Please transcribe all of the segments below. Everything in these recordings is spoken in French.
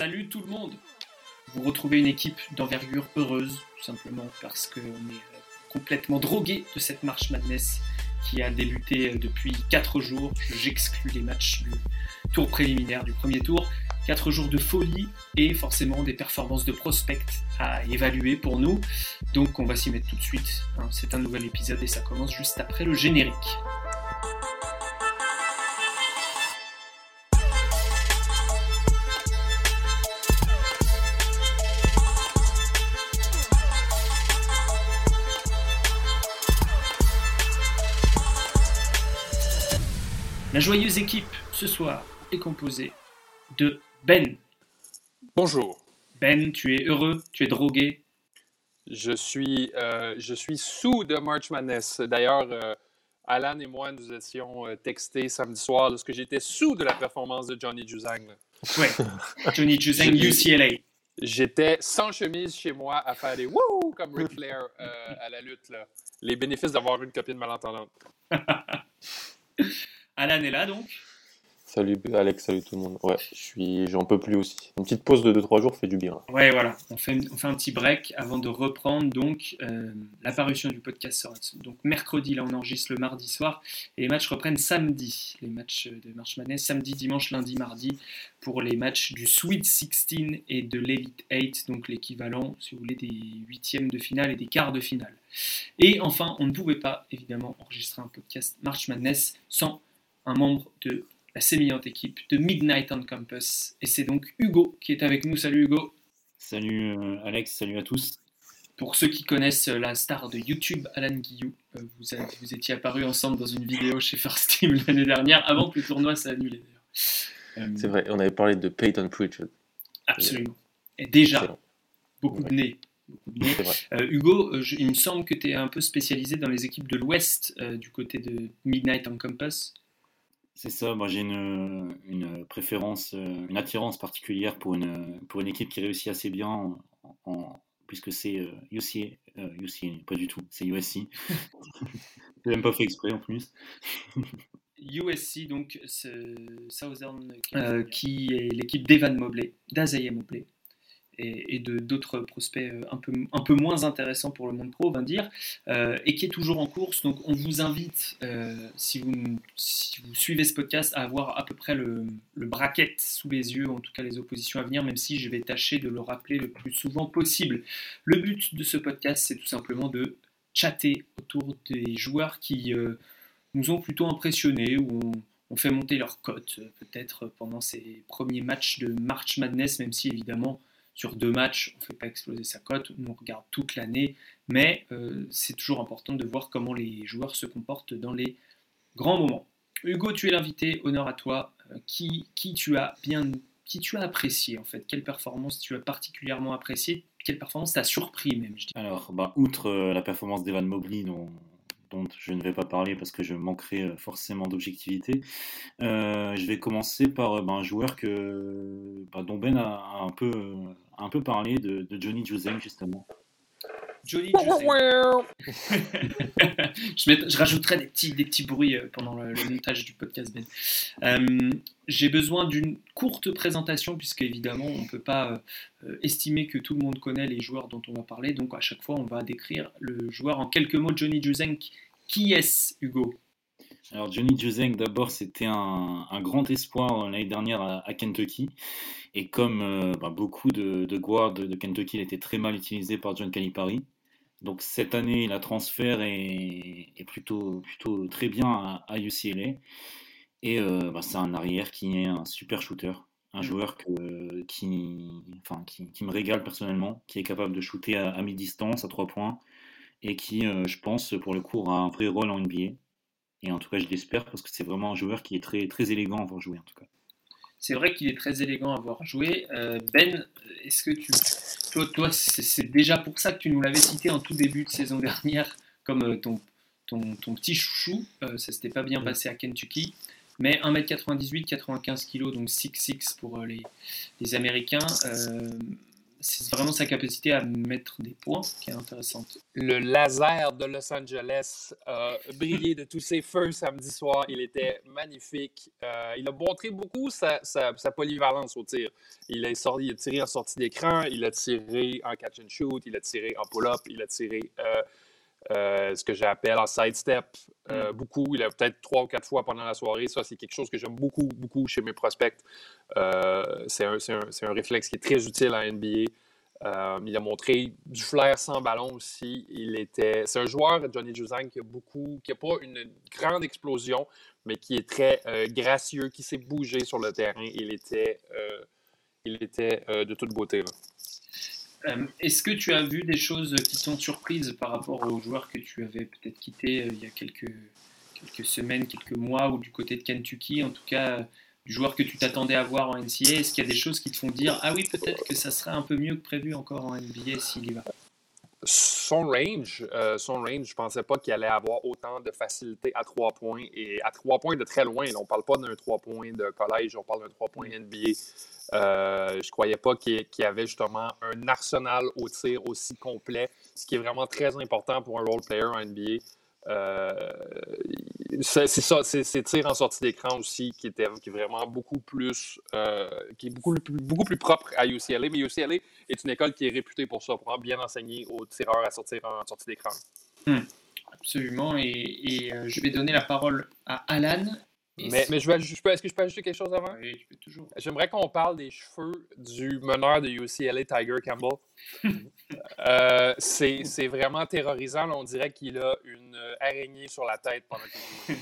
Salut tout le monde Vous retrouvez une équipe d'envergure heureuse, tout simplement parce qu'on est euh, complètement drogué de cette marche madness qui a débuté euh, depuis 4 jours. J'exclus les matchs du tour préliminaire du premier tour. 4 jours de folie et forcément des performances de prospect à évaluer pour nous. Donc on va s'y mettre tout de suite. hein. C'est un nouvel épisode et ça commence juste après le générique. La joyeuse équipe ce soir est composée de Ben. Bonjour. Ben, tu es heureux, tu es drogué. Je suis, euh, je suis sous de March Madness. D'ailleurs, euh, Alan et moi, nous étions euh, textés samedi soir lorsque j'étais sous de la performance de Johnny Juzang. Ouais, Johnny Juzang, UCLA. J'étais sans chemise chez moi à faire des wouh comme Ric Flair euh, à la lutte. Là. Les bénéfices d'avoir une copine malentendante. Alan est là donc. Salut Alex, salut tout le monde. Ouais, je suis, j'en peux plus aussi. Une petite pause de 2-3 jours fait du bien. Ouais, voilà, on fait, on fait un petit break avant de reprendre donc euh, la parution du podcast sera donc mercredi, là on enregistre le mardi soir et les matchs reprennent samedi. Les matchs de March Madness samedi, dimanche, lundi, mardi pour les matchs du Sweet 16 et de l'Elite 8, donc l'équivalent, si vous voulez, des huitièmes de finale et des quarts de finale. Et enfin, on ne pouvait pas évidemment enregistrer un podcast March Madness sans un membre de la sémillante équipe de Midnight on Campus. Et c'est donc Hugo qui est avec nous. Salut Hugo. Salut euh, Alex, salut à tous. Pour ceux qui connaissent euh, la star de YouTube, Alan Guillou, euh, vous, avez- vous étiez apparu ensemble dans une vidéo chez First Team l'année dernière, avant que le tournoi s'est annulé d'ailleurs. C'est vrai, on avait parlé de Peyton Pritchard. Absolument. Et déjà, Excellent. beaucoup de Ouais. nez. De. Euh, Hugo, je- il me semble que tu es un peu spécialisé dans les équipes de l'Ouest, euh, du côté de Midnight on Campus. C'est ça, moi j'ai une, une préférence, euh, une attirance particulière pour une, pour une équipe qui réussit assez bien, en, en- puisque c'est euh, UCA, euh, UCA, pas du tout, c'est USC. J'ai même pas fait exprès en plus. USC, donc ce Southern, euh, qui est l'équipe d'Evan Mobley, d'Azaya Mobley, et, d'autres prospects euh, un peu, un peu moins intéressants pour le monde pro, on va dire, euh, et qui est toujours en course. Donc on vous invite, euh, si, vous, suivez ce podcast, à avoir à peu près le, le bracket sous les yeux, en tout cas les oppositions à venir, même si je vais tâcher de le rappeler le plus souvent possible. Le but de ce podcast, c'est tout simplement de chatter autour des joueurs qui... nous ont plutôt impressionnés, où on, on fait monter leur cote peut-être pendant ces premiers matchs de March Madness, même si évidemment sur deux matchs on ne fait pas exploser sa cote, on regarde toute l'année, mais euh, c'est toujours important de voir comment les joueurs se comportent dans les grands moments. Hugo, tu es l'invité, honneur à toi. Euh, qui, qui tu as bien, qui tu as apprécié en fait? Quelle performance tu as particulièrement apprécié? Quelle performance t'a surpris même je dirais Alors, bah, outre euh, la performance d'Evan Mobley, dont, je ne vais pas parler parce que je manquerai forcément d'objectivité, je vais commencer par bah, un joueur que, bah, dont Ben a, un, peu, un peu parlé, de, de Johnny Juzang justement. Johnny je, je rajouterai des petits, des petits bruits euh, pendant le, le montage du podcast Ben. Euh, J'ai besoin d'une courte présentation puisque évidemment on ne peut pas euh, estimer que tout le monde connaît les joueurs dont on va parler. Donc à chaque fois on va décrire le joueur en quelques mots. Johnny Juzang, qui est-ce Hugo? Alors Johnny Juzang, d'abord, c'était un, un grand espoir l'année dernière à, à Kentucky. Et comme euh, bah, beaucoup de, de guards de, de Kentucky, il était très mal utilisé par John Calipari. Donc cette année, la transfert est, est plutôt, plutôt très bien à, à UCLA. Et euh, bah, c'est un arrière qui est un super shooter. Un Mm. joueur que, qui, enfin, qui, qui me régale personnellement, qui est capable de shooter à, à mi-distance, à trois points, et qui, euh, je pense, pour le coup, aura un vrai rôle en NBA. Et en tout cas, je l'espère parce que c'est vraiment un joueur qui est très, très élégant à voir jouer, en tout cas. C'est vrai qu'il est très élégant à voir jouer. Euh, ben, est-ce que tu. Toi, toi c'est déjà pour ça que tu nous l'avais cité en tout début de saison dernière comme euh, ton, ton, ton petit chouchou. Euh, ça s'était pas bien passé à Kentucky. Mais 1m98, 95 kg, donc 6'6 pour les, les Américains. Euh, c'est vraiment sa capacité à mettre des points qui est intéressante. Le laser de Los Angeles a brillé de tous ses feux samedi soir. Il était magnifique. Euh, il a montré beaucoup sa, sa, polyvalence au tir. Il a, sorti, il a tiré en sortie d'écran, il a tiré en catch and shoot, il a tiré en pull-up, il a tiré euh, euh, ce que j'appelle en sidestep euh, mm. beaucoup. Il a peut-être trois ou quatre fois pendant la soirée. Ça, c'est quelque chose que j'aime beaucoup, beaucoup chez mes prospects. Euh, c'est un, un, réflexe qui est très utile en NBA. il a montré du flair sans ballon aussi. Il était, c'est un joueur, Johnny Juzang, qui a beaucoup, qui n'a pas une grande explosion, mais qui est très gracieux, qui s'est bougé sur le terrain. Il était, il était de toute beauté. Euh, est-ce que tu as vu des choses qui t'ont surprise par rapport aux joueurs que tu avais peut-être quittés euh, il y a quelques, quelques semaines, quelques mois, ou du côté de Kentucky, en tout cas du joueur que tu t'attendais à voir en NCA Est-ce qu'il y a des choses qui te font dire Ah oui, peut-être que ça serait un peu mieux que prévu encore en NBA s'il y va? Son range, euh, son range, je pensais pas qu'il allait avoir autant de facilité à trois points et à trois points de très loin. on parle pas d'un trois points de collège, on parle d'un trois points NBA. Euh, je croyais pas qu'il y avait justement un arsenal au tir aussi complet, ce qui est vraiment très important pour un role player en NBA. Euh, c'est ça, c'est tir en sortie d'écran aussi qui était qui est vraiment beaucoup plus euh, qui est beaucoup, beaucoup plus propre à UCLA. Mais UCLA est une école qui est réputée pour ça, pour bien enseigner aux tireurs à sortir en sortie d'écran. Hmm. absolument. Et, euh, je vais donner la parole à Alan. Mais, mais je est-ce que je peux ajouter quelque chose avant? Oui, je peux toujours. J'aimerais qu'on parle des cheveux du meneur de UCLA, Tiger Campbell. Euh, c'est vraiment terrorisant. on dirait qu'il a une araignée sur la tête pendant qu'il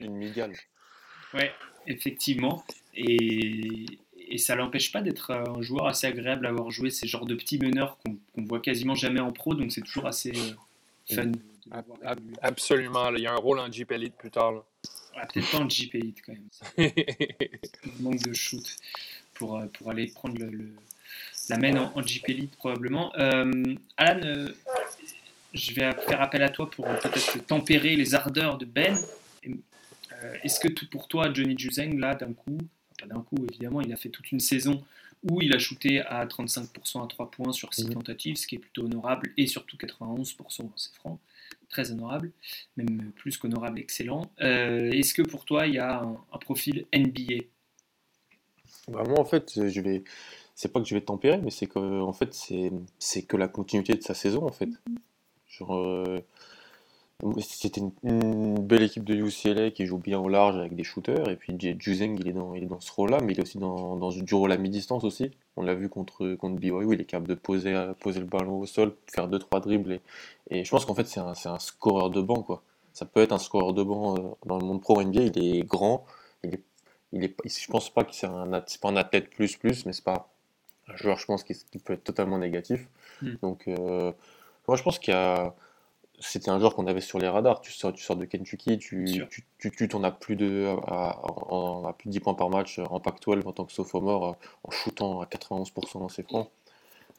Une migale. Oui, effectivement. Et, et ça l'empêche pas d'être un joueur assez agréable à avoir joué ces genres de petits meneurs qu'on ne voit quasiment jamais en pro. Donc c'est toujours assez euh, fun. Absolument. Il y a un rôle en Jeep Elite plus tard. Peut-être pas en Jeep Elite quand même. manque de shoot pour, euh, pour aller prendre le, la main en, en Elite probablement. Euh, Alan, euh, je vais faire appel à toi pour peut-être tempérer les ardeurs de Ben. Est-ce que tout pour toi, Johnny Juzeng, là, d'un coup, pas d'un coup évidemment, il a fait toute une saison où il a shooté à 35% à 3 points sur 6 mhm. tentatives, ce qui est plutôt honorable, et surtout 91%, c'est franc très honorable, même plus qu'honorable, excellent. Euh, est-ce que pour toi, il y a un, profil NBA Moi, en fait, je vais. C'est pas que je vais tempérer, mais c'est que, en fait, c'est que la continuité de sa saison, en fait. Genre, euh, c'était une, belle équipe de UCLA qui joue bien au large avec des shooters. Et puis Juzeng, il est dans, il est dans ce rôle-là, mais il est aussi dans, dans du rôle à mi-distance aussi. On l'a vu contre, contre BYU, il est capable de poser, poser le ballon au sol, faire 2-3 dribbles. Et, et, je pense qu'en fait, c'est un, un, scoreur de banc. Quoi. Ça peut être un scoreur de banc euh, dans le monde pro NBA. Il est grand. Il est, il est, je pense pas que c'est un, pas un athlète plus plus, mais c'est pas un joueur, je pense, qui, peut être totalement négatif. Hmm. Donc, euh, moi, je pense qu'il y a c'était un joueur qu'on avait sur les radars. Tu sors, tu sors de Kentucky, tu, tu, tu, t'en as plus de, à, plus de 10 points par match en Pac-12 en tant que sophomore, en shootant à 91% dans ses francs.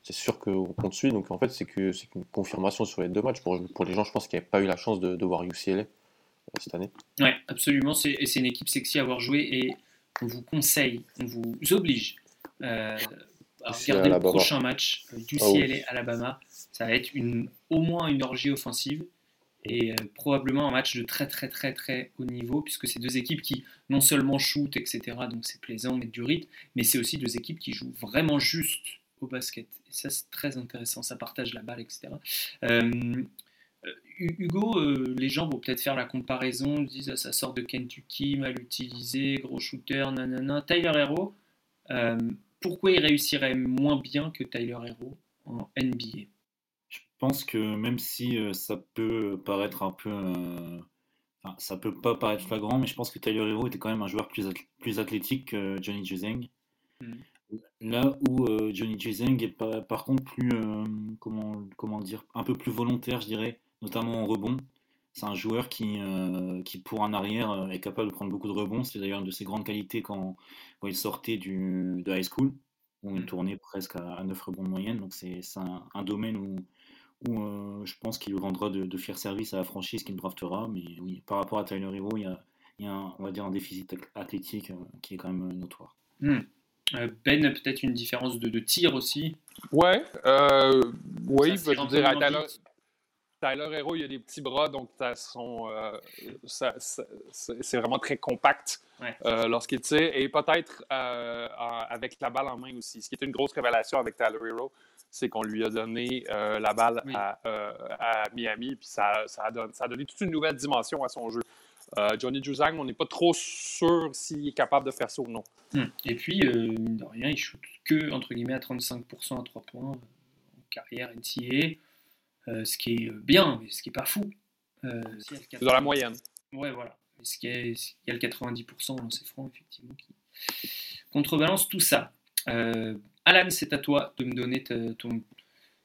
C'est sûr qu'on compte suit. Donc en fait, c'est que c'est une confirmation sur les deux matchs pour, pour les gens, je pense, qui n'avaient pas eu la chance de, de voir UCLA euh, cette année. Oui, absolument. C'est, c'est une équipe sexy à avoir joué et on vous conseille, on vous oblige euh, à regarder le prochain match UCLA ah Alabama. Ça va être une, au moins une orgie offensive et euh, probablement un match de très très très très haut niveau puisque c'est deux équipes qui non seulement shootent etc donc c'est plaisant mettre du rythme mais c'est aussi deux équipes qui jouent vraiment juste au basket. Et ça c'est très intéressant ça partage la balle etc euh, euh, Hugo, les gens vont peut-être faire la comparaison, ils disent ah, ça sort de Kentucky, mal utilisé, gros shooter, nanana. Tyler Hero, pourquoi il réussirait moins bien que Tyler Hero en NBA je pense que même si euh, ça peut paraître un peu. Euh, enfin, ça peut pas paraître flagrant, mais je pense que Tyler Hero était quand même un joueur plus, plus athlétique que Johnny Juzeng. Mm. Là où euh, Johnny Juzeng est par, contre plus. comment, comment dire Un peu plus volontaire, je dirais, notamment en rebond. C'est un joueur qui, qui, pour un arrière, est capable de prendre beaucoup de rebonds. C'est d'ailleurs une de ses grandes qualités quand, quand il sortait du, de high school, où il mm. tournait presque à, 9 rebonds de moyenne. Donc c'est un, un, domaine où, où euh, je pense qu'il rendra de, de, fiers services à la franchise qu'il draftera. Mais oui, par rapport à Tyler Hero, il y a, il y a un, on va dire un déficit athlétique euh, qui est quand même euh, notoire. Euh, ben, peut-être une différence de, de tir aussi. Ouais, euh, oui, Ça je se veux dire, rend Tyler, Hero, il a des petits bras, donc son, euh, ça- ça- c'est vraiment très compact Ouais. euh, lorsqu'il tire. Et peut-être euh, avec la balle en main aussi. Ce qui est une grosse révélation avec Tyler Hero, c'est qu'on lui a donné la balle Oui. à, à Miami, puis ça, ça, a donné, ça a donné toute une nouvelle dimension à son jeu. Euh, Johnny Juzang, on n'est pas trop sûr s'il est capable de faire ça ou non. Hmm. Et puis, euh, mine de rien, il shoot que, entre guillemets, à 35% à 3 points en carrière NCAA, euh, ce qui est euh, bien, mais ce qui est pas fou. Euh, C'est dans la moyenne. Ouais, voilà. Ce qui est, il y a le 90% dans ces francs, effectivement, qui contrebalance tout ça. Euh, Alan, c'est à toi de me donner ta, ton-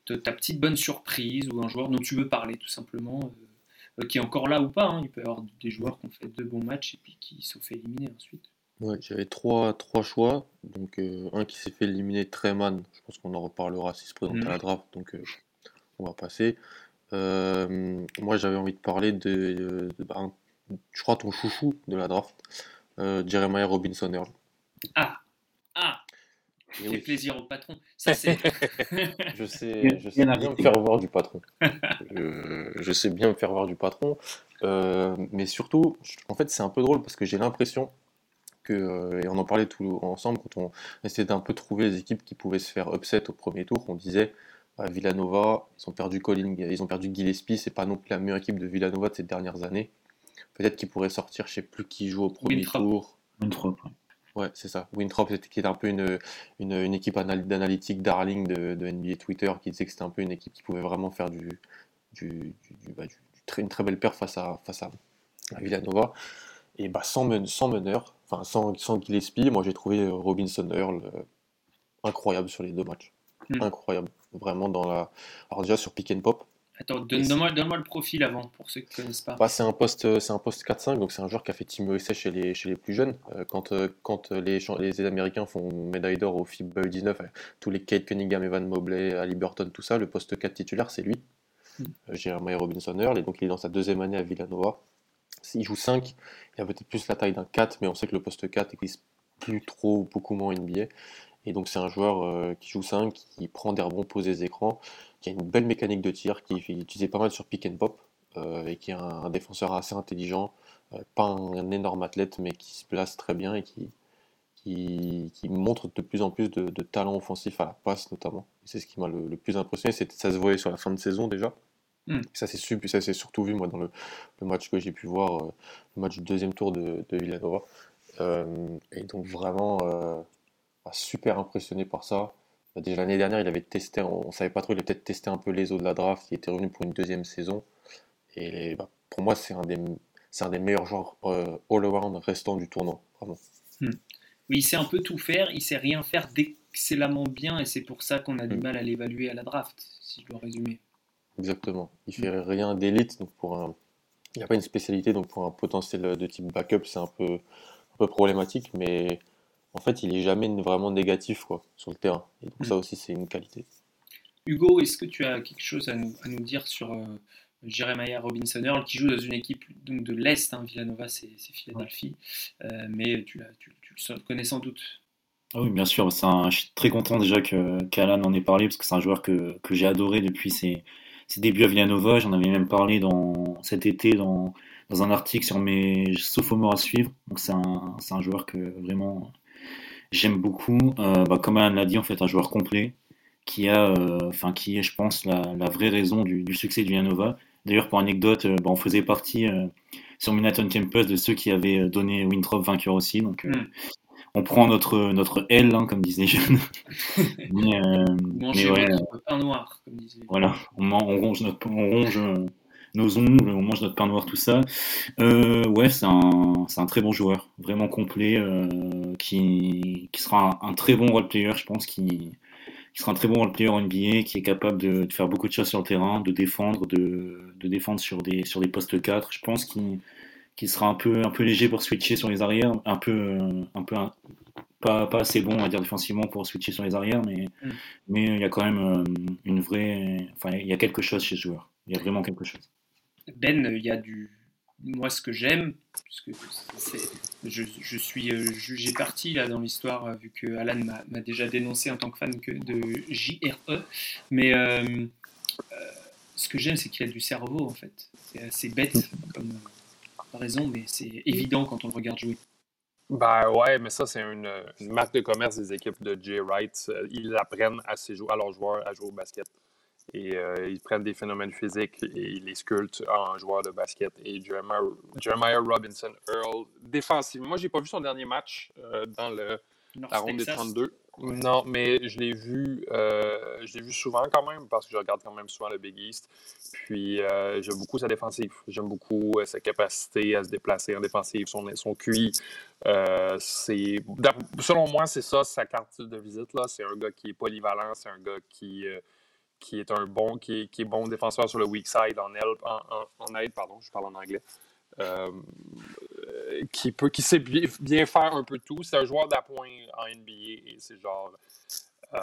ta- ta petite bonne surprise ou un joueur dont tu veux parler, tout simplement, euh, euh, qui est encore là ou pas. hein. Il peut y avoir des joueurs qui ont fait deux bons matchs et puis qui se sont fait éliminer ensuite. Ouais, j'avais trois, trois choix. Donc, euh, un qui s'est fait éliminer, Treman. Je pense qu'on en reparlera s'il se présente Mhm. à la draft. Donc, euh, on va passer. Euh, moi, j'avais envie de parler de, euh, de- bah, un- je crois, ton chouchou de la draft, euh, Jeremiah Robinson Earl. Ah Ah Fait oui, plaisir au patron. Ça, c'est. je sais, Bien- je sais bien bien me faire voir du patron. je, je sais bien me faire voir du patron. Euh, mais surtout, en fait, c'est un peu drôle parce que j'ai l'impression que, et on en parlait tout ensemble quand on essayait d'un peu trouver les équipes qui pouvaient se faire upset au premier tour, on disait Villanova, ils ont perdu Colin, ils ont perdu Gillespie, c'est pas non plus la meilleure équipe de Villanova de ces dernières années. Peut-être qu'ils pourraient sortir, je sais plus qui joue au premier Winthrop. tour. Winthrop, ouais. Ouais, c'est ça. Winthrop, c'était qui était un peu une, une, une équipe anal- d'analytique darling de, de NBA Twitter qui disait que c'était un peu une équipe qui pouvait vraiment faire du, du, bah, très- une très belle paire face à, face à, à Villanova. Et bah, sans, men- sans meneur, enfin sans, sans Gillespie, moi j'ai trouvé euh, Robinson Earl euh, incroyable sur les deux matchs. Mm. Incroyable. Vraiment dans la. Alors déjà sur pick and pop, Attends, donne- donne-moi donne-moi le profil avant, pour ceux qui ne connaissent pas. Bah, c'est un poste, c'est un poste 4-5, donc c'est un joueur qui a fait Team USA chez les, chez les plus jeunes. Euh, quand euh, quand euh, les, les Américains font médaille d'or au FIBA U19, euh, tous les Kate Cunningham, Evan Mobley, Ali Burton, tout ça, le poste 4 titulaire, c'est lui, Mm. Jeremiah Robinson Earl, et donc il est dans sa deuxième année à Villanova. Il joue 5, il a peut-être plus la taille d'un 4, mais on sait que le poste 4 n'existe plus trop, ou beaucoup moins en NBA. Et donc c'est un joueur euh, qui joue 5, qui prend des rebonds, pose des écrans, qui a une belle mécanique de tir, qui est pas mal sur pick and pop, euh, et qui est un, un défenseur assez intelligent, euh, pas un, un énorme athlète, mais qui se place très bien et qui, qui, qui montre de plus en plus de, de talent offensif à la passe notamment. C'est ce qui m'a le, le plus impressionné, ça se voyait sur la fin de saison déjà. Mm. Ça s'est surtout vu moi dans le, le match que j'ai pu voir, le match du deuxième tour de, de Villanova. Et donc vraiment super impressionné par ça. Bah, Déjà l'année dernière, il avait testé, on, on savait pas trop, il avait peut-être testé un peu les eaux de la draft, il était revenu pour une deuxième saison. Et bah, pour moi, c'est un des, c'est un des meilleurs joueurs euh, all-around restants du tournoi, vraiment. Oui, il sait un peu tout faire, il sait rien faire d'excellemment bien, et c'est pour ça qu'on a du Mm. mal à l'évaluer à la draft, si je dois résumer. Exactement. Il fait rien d'élite, donc pour un, il n'y a pas une spécialité, donc pour un potentiel de type backup, c'est un peu, un peu problématique, mais en fait, il est jamais vraiment négatif quoi, sur le terrain. Et donc Mm. ça aussi, c'est une qualité. Hugo, est-ce que tu as quelque chose à nous, à nous dire sur euh, Jeremiah Robinson Earl, qui joue dans une équipe donc, de l'Est, hein, Villanova, c'est Philadelphie, Euh, mais tu, l'as- tu, tu le connais sans doute. Ah oui, bien sûr. c'est un- je suis très content déjà que qu'Alan en ait parlé parce que c'est un joueur que, que j'ai adoré depuis ses, ses débuts à Villanova. J'en avais même parlé dans, cet été dans, dans un article sur mes sophomores à suivre. Donc c'est un, c'est un joueur que vraiment j'aime beaucoup. Euh, bah, comme Alan l'a dit, en fait, un joueur complet qui a, euh, enfin qui est, je pense, la, la vraie raison du, du succès de Villanova. D'ailleurs, pour anecdote, euh, bah, on faisait partie sur Manhattan Campus de ceux qui avaient donné Winthrop vainqueur aussi. Donc, euh, Mm. on prend notre, notre L, hein, comme disent les jeunes. mais, mais ouais, pain noir, comme disait. voilà, on, on ronge, notre, on ronge nos ongles, on mange notre pain noir, tout ça. Euh, ouais, c'est un, c'est un très bon joueur, vraiment complet, euh, qui, qui sera un, un très bon role player, je pense, qui, qui sera un très bon role player en NBA, qui est capable de, de faire beaucoup de choses sur le terrain, de défendre, de, de défendre sur des, sur des postes 4. Je pense qu'il qu'il sera un peu, un peu léger pour switcher sur les arrières, un peu, euh, un peu un- pas, pas assez bon, on va dire, défensivement pour switcher sur les arrières, mais, Mm. mais il y a quand même euh, une vraie. Enfin, il y a quelque chose chez ce joueur. Il y a vraiment quelque chose. Ben, il y a du moi, ce que j'aime, je, je, suis euh, jugé parti là dans l'histoire, euh, vu que Alan m'a déjà dénoncé en tant que fan que de JRE. Mais euh, ce que j'aime, c'est qu'il a du cerveau, en fait. C'est assez bête comme raison, mais c'est évident quand on le regarde jouer. Ben ouais, mais ça, c'est une, marque de commerce des équipes de J. Wright. Ils apprennent à, ses à leurs joueurs à jouer au basket. Et euh, ils prennent des phénomènes physiques et ils les sculptent en joueurs de basket. Et Jeremiah, Robinson Earl, défensivement, moi, j'ai pas vu son dernier match euh, dans le, la ronde des 32. Non, mais je l'ai vu, euh, je l'ai vu souvent quand même parce que je regarde quand même souvent le Big East. Puis j'aime beaucoup sa défensive. J'aime beaucoup sa capacité à se déplacer en défensive, son, son QI. c'est, selon moi, c'est ça sa carte de visite. Là. C'est un gars qui est polyvalent, c'est un gars qui qui est un bon, qui est, bon défenseur sur le weak side en, en, aide, pardon, je parle en anglais. Euh, qui, peut, qui sait bien, faire un peu tout. C'est un joueur d'appoint en NBA et c'est genre euh,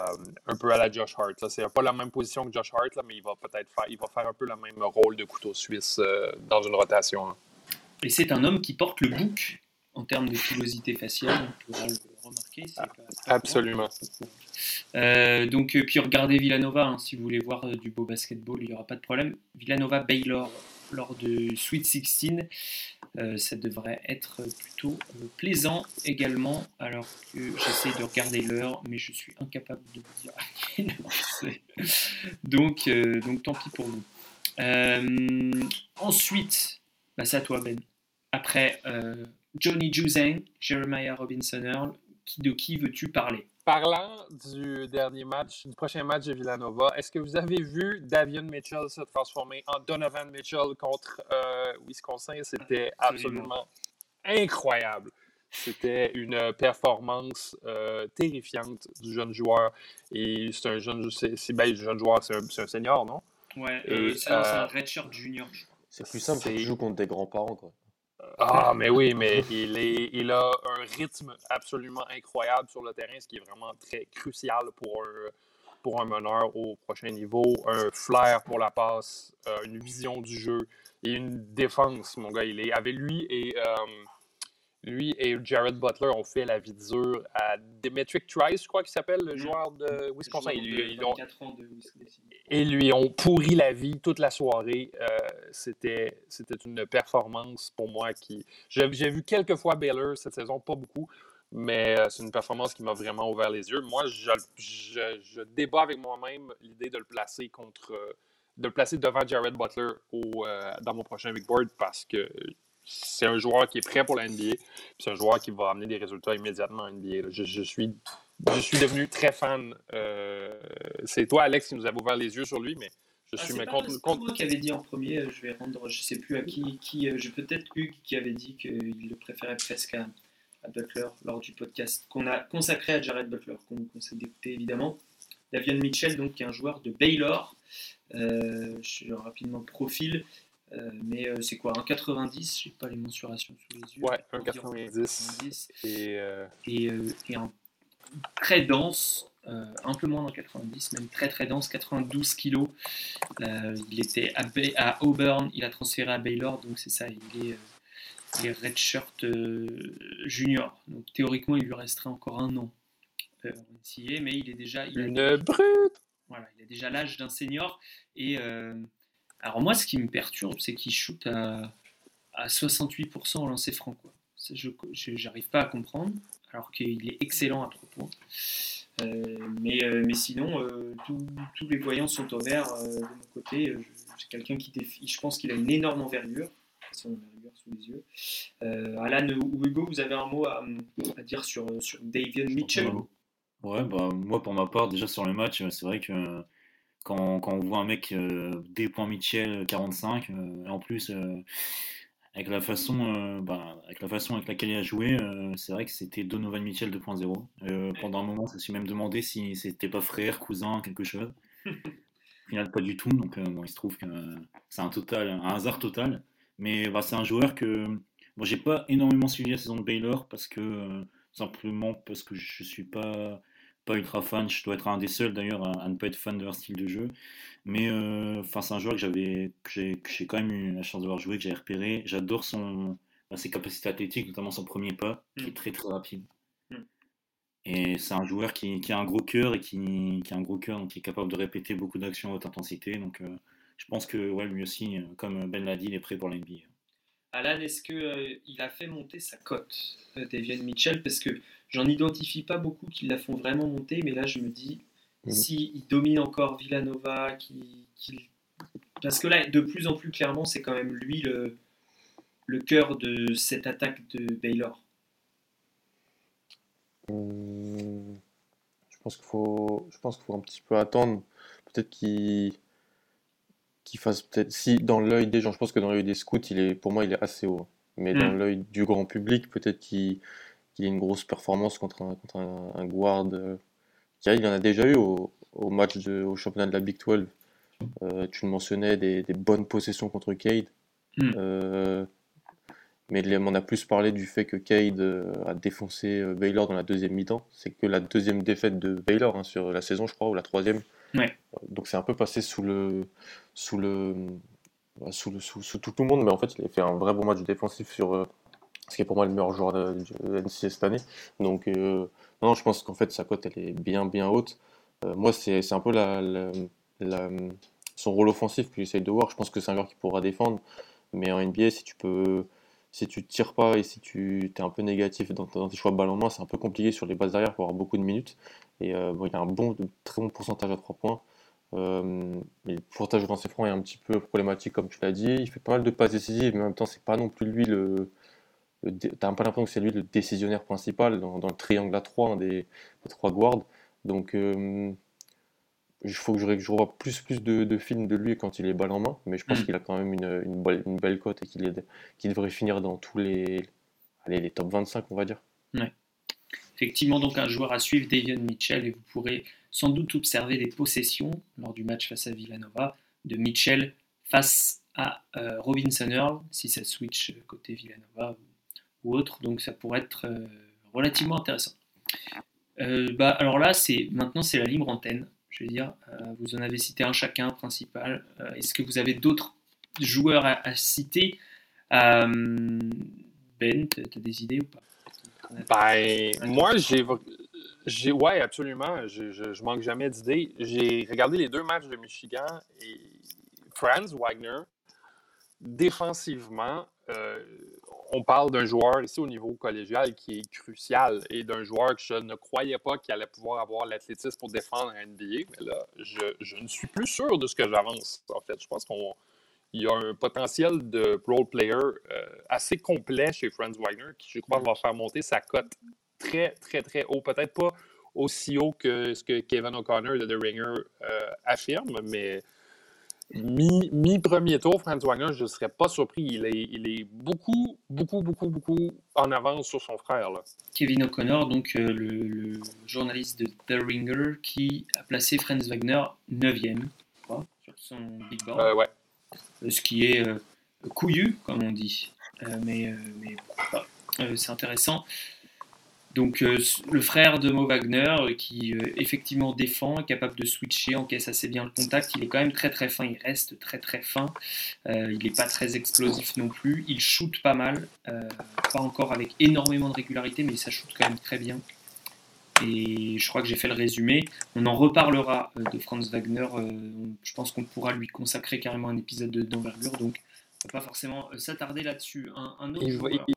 un peu à la Josh Hart. C'est pas la même position que Josh Hart, là, mais il va peut-être faire, il va faire un peu le même rôle de couteau suisse euh, dans une rotation. Hein. Et c'est un homme qui porte le bouc en termes de pilosité faciale, le remarquer. Absolument. Euh, donc, euh, puis regardez Villanova, hein, si vous voulez voir euh, du beau basketball, il n'y aura pas de problème. Villanova Baylor lors de Sweet 16, ça devrait être plutôt plaisant également, alors que j'essaie de regarder l'heure, mais je suis incapable de vous dire donc, donc tant pis pour vous. ensuite, bah, c'est à toi Ben. Après Johnny Juzang, Jeremiah Robinson Earl, de qui veux-tu parler? Parlant du dernier match, du prochain match de Villanova, est-ce que vous avez vu Davion Mitchell se transformer en Donovan Mitchell contre euh, Wisconsin? C'était absolument incroyable. C'était une performance euh, terrifiante du jeune joueur. Et c'est un jeune, c'est, ben, jeune joueur, c'est un, senior, non? Ouais, euh, c'est un redshirt junior. C'est plus simple, il joue contre des grands-parents, quoi. Ah, mais oui, mais il, est, il a un rythme absolument incroyable sur le terrain, ce qui est vraiment très crucial pour un, pour un meneur au prochain niveau. Un flair pour la passe, euh, une vision du jeu et une défense, mon gars. Il est avec lui et euh, lui et Jared Butler ont fait la vie dure à Demetric Trice, je crois qu'il s'appelle, le mm. joueur de Wisconsin. Ils lui, ont, et lui ont pourri la vie toute la soirée. Euh, c'était, une performance pour moi qui. J'ai, vu quelques fois Baylor cette saison, pas beaucoup, mais euh, c'est une performance qui m'a vraiment ouvert les yeux. Moi, je, je, débat avec moi-même l'idée de le placer contre. de le placer devant Jared Butler au, euh, dans mon prochain big board parce que c'est un joueur qui est prêt pour la NBA. C'est un joueur qui va amener des résultats immédiatement en NBA. Je, suis, je suis devenu très fan. Euh, c'est toi, Alex, qui nous a ouvert les yeux sur lui, mais je ah, suis ah, contre. C'est moi qui avait dit en premier, euh, je vais rendre, je sais plus à qui, qui euh, peut-être Hugues qui avait dit qu'il le préférait presque à, Butler lors du podcast qu'on a consacré à Jared Butler, qu'on conseille d'écouter évidemment. Davion Mitchell, donc, qui est un joueur de Baylor. Euh, je rapidement profil. Euh, mais euh, c'est quoi Un 90 J'ai pas les mensurations sous les yeux. Ouais, un 90. Et, euh, et, un très dense, un peu moins d'un 90, même très très dense, 92 kilos. il était à, à, Auburn, il a transféré à Baylor, donc c'est ça, il est, il est redshirt junior. Donc théoriquement, il lui resterait encore un an mais il est déjà. Il Une brute Voilà, il a déjà l'âge d'un senior et alors moi, ce qui me perturbe, c'est qu'il shoot à, 68% au lancer franc. Quoi. Je n'arrive pas à comprendre, alors qu'il est excellent à 3 points. Euh, mais, euh, mais sinon, euh, tous les voyants sont au vert de mon côté. C'est quelqu'un qui je pense qu'il a une énorme envergure. Son envergure sous les yeux. Alan ou Hugo, vous avez un mot à, dire sur, sur Davion Mitchell? Ouais, bah, moi pour ma part, déjà sur le match, c'est vrai que quand, on voit un mec euh, des points Mitchell 45, euh, en plus euh, avec la façon bah, avec la façon avec laquelle il a joué, c'est vrai que c'était Donovan Mitchell 2.0. pendant un moment, je me suis même demandé si c'était pas frère, cousin, quelque chose. Au final, pas du tout. Donc, bon, il se trouve que c'est un total, un hasard total. Mais bah, c'est un joueur que bon, j'ai pas énormément suivi la saison de Baylor parce que simplement parce que je suis pas pas ultra fan. Je dois être un des seuls d'ailleurs à, ne pas être fan de leur style de jeu. Mais euh, c'est un joueur que j'avais, j'ai quand même eu la chance de voir jouer, que j'ai repéré. J'adore son, bah, ses capacités athlétiques, notamment son premier pas, qui est mm. très très rapide. Mm. Et c'est un joueur qui, qui, a un gros cœur et qui, qui, a un gros cœur, donc qui est capable de répéter beaucoup d'actions à haute intensité. Donc euh, je pense que ouais, lui aussi, euh, comme Ben l'a dit, il est prêt pour l'NBA. Alan, est-ce qu'il euh, a fait monter sa cote, Davian Mitchell? Parce que j'en identifie pas beaucoup qui la font vraiment monter, mais là je me dis, mm. s'il domine encore Villanova, qui, parce que là, de plus en plus clairement, c'est quand même lui le, le cœur de cette attaque de Baylor hum, Je pense qu'il faut, je pense qu'il faut un petit peu attendre. Peut-être qu'il fasse peut-être si dans l'œil des gens, je pense que dans l'œil des scouts, il est, pour moi, il est assez haut. Mais dans hum. l'œil du grand public, peut-être qu'il qu ait une grosse performance contre un, contre un, guard. Euh, il y en a déjà eu au, match de, au championnat de la Big 12. Euh, tu le mentionnais, des, bonnes possessions contre Cade. Hum. Euh, mais on a plus parlé du fait que Cade a défoncé Baylor dans la deuxième mi-temps. C'est que la deuxième défaite de Baylor hein, sur la saison, je crois, ou la troisième. Donc c'est un peu passé sous le, sous le, sous, le sous, tout le monde, mais en fait il a fait un vrai bon match défensif sur ce qui est pour moi le meilleur joueur de, de cette année. Donc non, je pense qu'en fait sa cote elle est bien bien haute. moi c'est un peu son rôle offensif que j'essaye de voir. Je pense que c'est un joueur qui pourra défendre, mais en NBA si tu peux si tu tires pas et si tu es un peu négatif dans, tes choix de balle en main, c'est un peu compliqué sur les bases arrière pour avoir beaucoup de minutes. Et euh, il a un bon, très bon pourcentage à 3 points. Euh, mais le pourcentage de lancers francs est un petit peu problématique, comme tu l'as dit. Il fait pas mal de passes décisives, mais en même temps, c'est pas non plus lui le. Le T'as pas l'impression que c'est lui le décisionnaire principal dans, le triangle à 3 des, trois guards. Donc, euh, il faut que je, je revoie plus, plus de, films de lui quand il est balle en main, mais je pense mm. qu'il a quand même une, une, belle, cote et qu'il devrait finir dans tous les, allez, les top 25, on va dire. Ouais. Effectivement, donc un joueur à suivre, Davion Mitchell, et vous pourrez sans doute observer les possessions lors du match face à Villanova de Mitchell face à euh, Robinson Earl, si ça switch côté Villanova ou, autre, donc ça pourrait être euh, relativement intéressant. Euh, bah, alors là, c'est maintenant c'est la libre antenne je veux dire. Euh, vous en avez cité un chacun principal. Est-ce que vous avez d'autres joueurs à, citer? Ben, tu as des idées ou pas? Ben, moi, j'ai. Ouais, absolument. Je, je, manque jamais d'idées. J'ai regardé les deux matchs de Michigan et Franz Wagner, défensivement, on parle d'un joueur ici au niveau collégial qui est crucial et d'un joueur que je ne croyais pas qu'il allait pouvoir avoir l'athlétisme pour défendre un NBA. Mais là, je, ne suis plus sûr de ce que j'avance. En fait, je pense qu'il y a un potentiel de role player euh, assez complet chez Franz Wagner qui, je crois, va faire monter sa cote très, très, très haut. Peut-être pas aussi haut que ce que Kevin O'Connor de The Ringer euh, affirme, mais Mi-premier tour, Franz Wagner, je ne serais pas surpris. Il est, il est, beaucoup, beaucoup, beaucoup, beaucoup en avance sur son frère. Là. Kevin O'Connor, donc euh, le, journaliste de The Ringer, qui a placé Franz Wagner 9e sur son big board. Euh, ouais. Euh, ce qui est couillu, comme on dit. mais, mais c'est intéressant. Donc euh, le frère de Mo Wagner, euh, qui euh, effectivement défend, est capable de switcher, encaisse assez bien le contact, il est quand même très très fin, il reste très très fin, il n'est pas très explosif non plus, il shoot pas mal, pas encore avec énormément de régularité, mais ça shoot quand même très bien. Et je crois que j'ai fait le résumé. On en reparlera de Franz Wagner. je pense qu'on pourra lui consacrer carrément un épisode d'envergure, donc on va pas forcément s'attarder là-dessus. Un, autre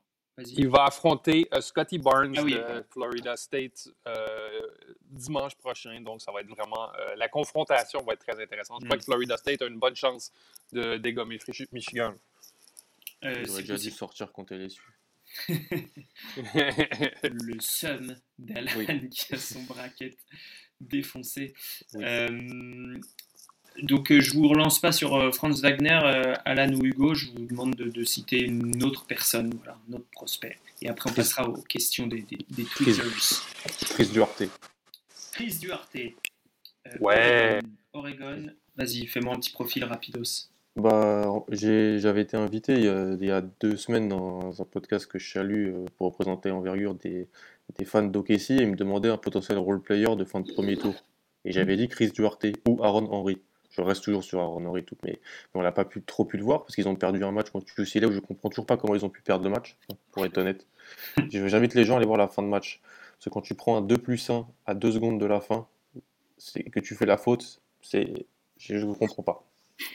il va affronter euh, Scotty Barnes ah de Florida State euh, dimanche prochain. Donc, ça va être vraiment. Euh, la confrontation va être très intéressante. Je crois mm. que Florida State a une bonne chance de dégommer Michigan. Euh, J'aurais déjà dû sortir contre LSU. le seum d'Alan qui a son bracket défoncé. Donc euh, je vous relance pas sur euh, Franz Wagner, euh, Alan ou Hugo, je vous demande de, citer une autre personne, voilà, un autre prospect. Et après on passera aux questions des, des, des Twitters. Chris Duarte. Chris Duarte. ouais. Oregon. Vas-y, fais-moi un petit profil rapidos. Bah, j'avais été invité il y, a, deux semaines dans un podcast que je salue pour représenter Envergure des, des fans d'OKC et ils me demandaient un potentiel role player de fin de premier tour. Et j'avais dit Chris Duarte ou Aaron Henry. Je reste toujours sur Aaron Henry, tout, mais, on n'a pas pu, trop pu le voir parce qu'ils ont perdu un match contre UCLA où je comprends toujours pas comment ils ont pu perdre le match, pour être honnête. J'invite les gens à aller voir la fin de match. Parce que quand tu prends un 2 plus 1 à 2 secondes de la fin, c'est que tu fais la faute, c'est je ne comprends pas.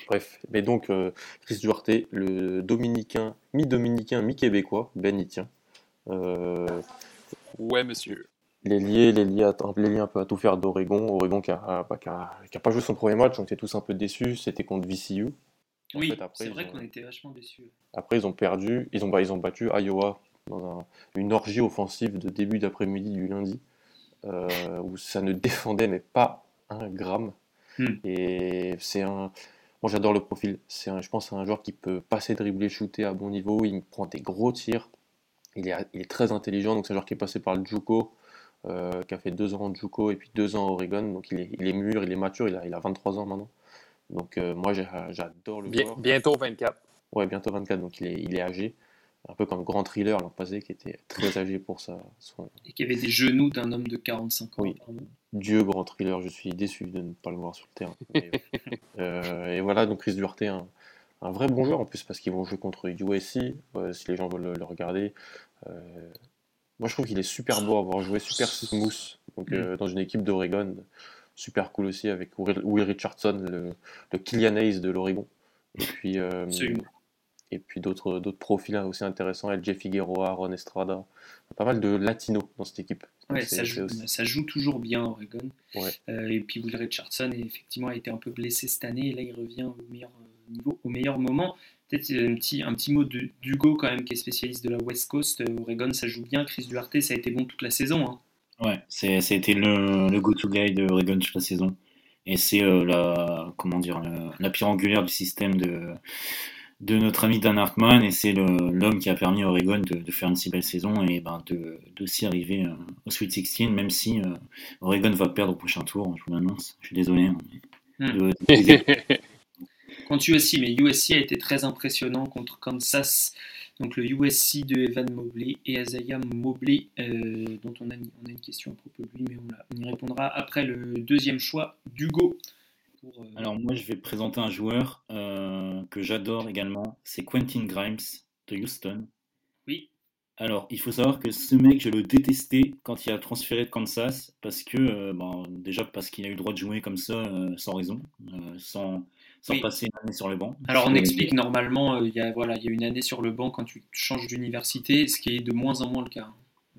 Bref, mais donc euh, Chris Duarte, le dominicain, mi-dominicain, mi-québécois, Ben y tient. Euh, ouais, monsieur. Les liés, les un peu à tout faire d'Oregon. Oregon qui n'a pas joué son premier match, on était tous un peu déçus. C'était contre VCU. Oui, c'est vrai qu'on était vachement déçus. Après, ils ont perdu, ils ont, bah, ils ont battu Iowa dans une orgie offensive de début d'après-midi du lundi, euh, où ça ne défendait mais pas un gramme. Hmm. Et c'est un. Moi, j'adore le profil. C'est un, je pense, c'est un joueur qui peut passer, dribbler, shooter à bon niveau. Il prend des gros tirs. Il est, il est très intelligent. Donc, c'est un joueur qui est passé par le JUCO, euh, qui a fait deux ans en JUCO et puis deux ans à Oregon. Donc, il est, il est mûr, il est mature. Il a, il a 23 ans maintenant. Donc, euh, moi, j'adore le Bien, Bientôt 24. Ouais, bientôt 24. Donc, il est, il est âgé un peu comme Grand Thriller l'an passé, qui était très âgé pour ça. Et qui avait des genoux d'un homme de 45 ans. Oui. Dieu, Grand Thriller, je suis déçu de ne pas le voir sur le terrain. Euh, et voilà, donc Chris Duarte, un, un, vrai bon joueur en plus, parce qu'ils vont jouer contre USC, euh, si les gens veulent le, regarder. Euh, moi, je trouve qu'il est super beau à avoir joué, super smooth, donc, mm. dans une équipe d'Oregon. Super cool aussi avec Will Richardson, le, le Killian Hayes de l'Oregon. Et puis, et puis d'autres profils aussi intéressants, LJ Figueroa, Ron Estrada, pas mal de latinos dans cette équipe. Ouais, ça, joue, ça, joue, toujours bien Oregon. Euh, et puis Will Richardson effectivement a été un peu blessé cette année et là il revient au meilleur euh, niveau, au meilleur moment. Peut-être euh, un petit, un petit mot d'Hugo quand même qui est spécialiste de la West Coast. Oregon ça joue bien, Chris Duarte ça a été bon toute la saison. Hein. Ouais, ça a été le, le go-to guy de Oregon toute la saison. Et c'est la, comment dire, la pierre angulaire du système de, de notre ami Dan Hartman et c'est l'homme qui a permis à Oregon de, faire une si belle saison et ben, de, de s'y arriver euh, au Sweet 16 même si euh, Oregon va perdre au prochain tour, je vous l'annonce, je suis désolé. Hein, hmm. Contre USC, mais USC a été très impressionnant contre Kansas. Donc le USC de Evan Mobley et Isaiah Mobley, euh, dont on a, on a, une question à propos de lui, mais on, on y répondra après le deuxième choix d'Hugo. Euh, Alors moi, je vais présenter un joueur euh, que j'adore également. C'est Quentin Grimes de Houston. Oui. Alors, il faut savoir que ce mec, je le détestais quand il a transféré de Kansas, parce que, bon, déjà parce qu'il a eu le droit de jouer comme ça, sans raison, sans, sans passer une année sur le banc. Alors, on explique normalement, il y, a, voilà, y a une année sur le banc quand tu changes d'université, ce qui est de moins en moins le cas.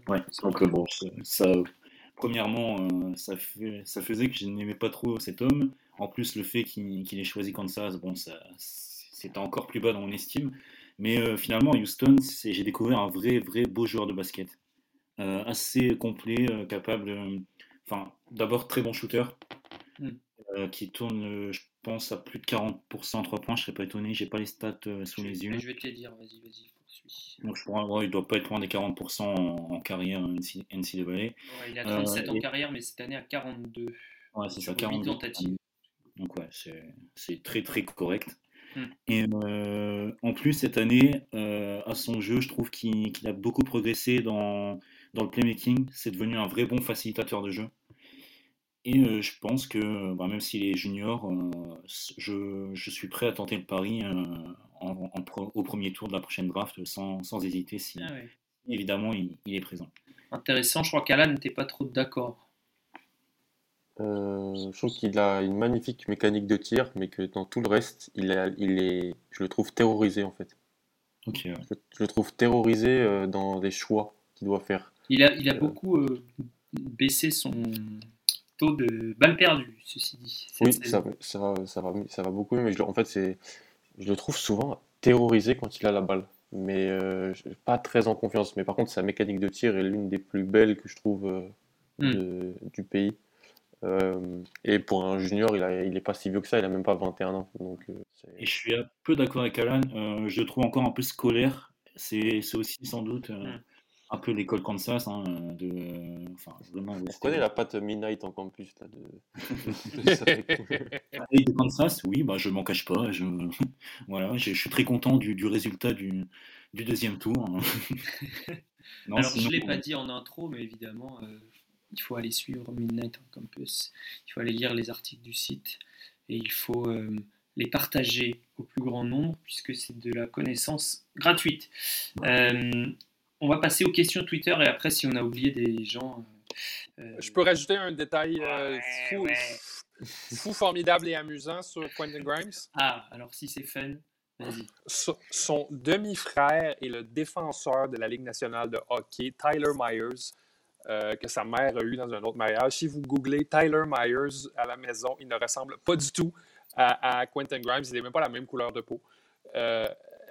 Ouais, donc bon, ça, premièrement, ça, fait, ça faisait que je n'aimais pas trop cet homme. En plus, le fait qu'il ait choisi Kansas, bon, ça, c'était encore plus bas dans mon estime. Mais euh, finalement, à Houston, j'ai découvert un vrai, vrai beau joueur de basket. Euh, assez complet, euh, capable. Enfin, d'abord très bon shooter, hmm. qui tourne, je pense, à plus de 40% 3 points. Je serais pas étonné, j'ai pas les stats sous les yeux. Je vais te les dire, vas-y, vas-y. Donc, je crois, il doit pas être loin des 40% en, carrière NCAA. Ouais, il a 37 en carrière, mais cette année à 42. Ouais, c'est ça, 42 tentatives. Donc ouais, c'est très très correct. Hmm. Et euh, en plus, cette année, euh, à son jeu, je trouve qu'il a beaucoup progressé dans, dans le playmaking. C'est devenu un vrai bon facilitateur de jeu. Et euh, je pense que bah, même s'il est junior, je, je, suis prêt à tenter le pari en, au premier tour de la prochaine draft sans, sans hésiter si ah évidemment il, il, est présent. Intéressant, je crois qu'Alan n'était pas trop d'accord. Euh, je trouve qu'il a une magnifique mécanique de tir, mais que dans tout le reste, il, il est, je le trouve terrorisé en fait. je, le trouve terrorisé euh, dans les choix qu'il doit faire. Il a, il a euh, beaucoup baissé son taux de balles perdues, ceci dit. Oui, ça, ça, va, ça, va, ça va beaucoup, mais je, en fait, c'est, je le trouve souvent terrorisé quand il a la balle, mais pas très en confiance. Mais par contre, sa mécanique de tir est l'une des plus belles que je trouve hmm. du pays. Euh, et pour un junior, il, a, il est pas si vieux que ça, il a même pas 21 ans. Donc, euh, et je suis un peu d'accord avec Alan, euh, je le trouve encore un peu scolaire. C'est aussi sans doute mm. Un peu l'école Kansas. Hein, de, enfin, vraiment, On connaît la patte Midnight en campus là, de, de, Kansas, oui, bah, je m'en cache pas. Je, voilà, je, suis très content du, du résultat du, du deuxième tour. non, Alors, je ne l'ai pas dit en intro, mais évidemment, il faut aller suivre Midnight on Campus. Il faut aller lire les articles du site et il faut les partager au plus grand nombre puisque c'est de la connaissance gratuite. Euh, on va passer aux questions Twitter et après si on a oublié des gens. Euh, euh, Je peux rajouter un détail fou, fou, formidable et amusant sur Quentin Grimes. Ah, alors si c'est fun, vas-y. Son demi-frère est le défenseur de la Ligue nationale de hockey, Tyler Myers. que sa mère a eu dans un autre mariage. Si vous googlez Tyler Myers à la maison, il ne ressemble pas du tout à, Quentin Grimes. Il n'est même pas la même couleur de peau. Euh,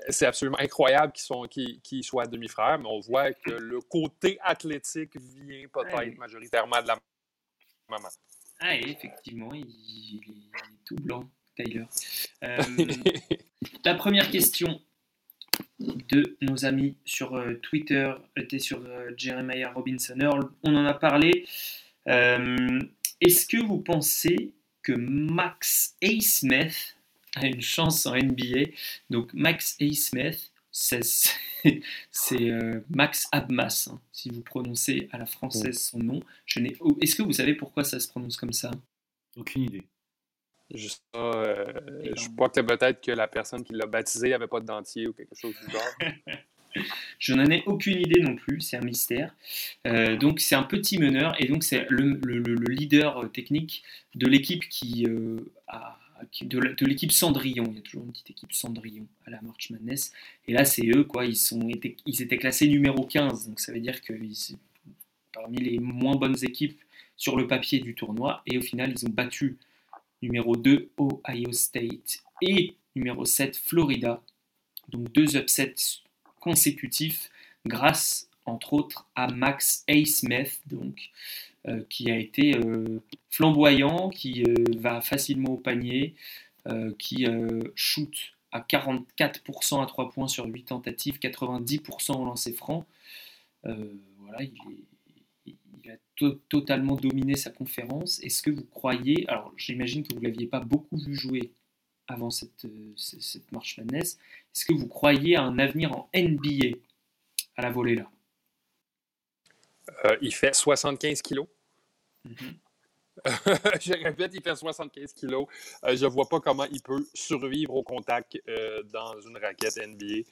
c'est absolument incroyable qu'ils soient demi-frères, mais on voit que le côté athlétique vient peut-être majoritairement de la maman. Ah, effectivement, il, est tout blanc, Tyler. Euh, la première question de nos amis sur euh, Twitter était sur Jeremiah Robinson Earl. On en a parlé. Est-ce que vous pensez que Max A. Smith a une chance en NBA. Donc Max A. Smith, c'est euh, Max Abmas, hein, si vous prononcez à la française son nom. Je Est-ce que vous savez pourquoi ça se prononce comme ça? Aucune idée. Je sais euh, je crois que peut-être que la personne qui l'a baptisé n'avait pas de dentier ou quelque chose du genre. Je n'en ai aucune idée non plus, c'est un mystère. Euh, donc c'est un petit meneur et donc c'est le, leader technique de l'équipe qui euh, a de, l'équipe Cendrillon. Il y a toujours une petite équipe Cendrillon à la March Madness. Et là, c'est eux, quoi. Ils, ils étaient classés numéro 15. Donc ça veut dire que sont parmi les moins bonnes équipes sur le papier du tournoi. Et au final, ils ont battu numéro 2 Ohio State et numéro 7 Florida. Donc deux upsets consécutif grâce entre autres à Max A. Smith, donc, qui a été euh, flamboyant, qui euh, va facilement au panier, qui shoot à 44% à 3 points sur 8 tentatives, 90% au lancer franc. voilà, il, a totalement dominé sa conférence. Est-ce que vous croyez, alors j'imagine que vous ne l'aviez pas beaucoup vu jouer avant cette, cette marche Madness, est-ce que vous croyez à un avenir en NBA à la volée là? Euh, Il fait 75 kilos. Mhm. je répète, il fait 75 kilos. Euh, je ne vois pas comment il peut survivre au contact euh, dans une raquette NBA.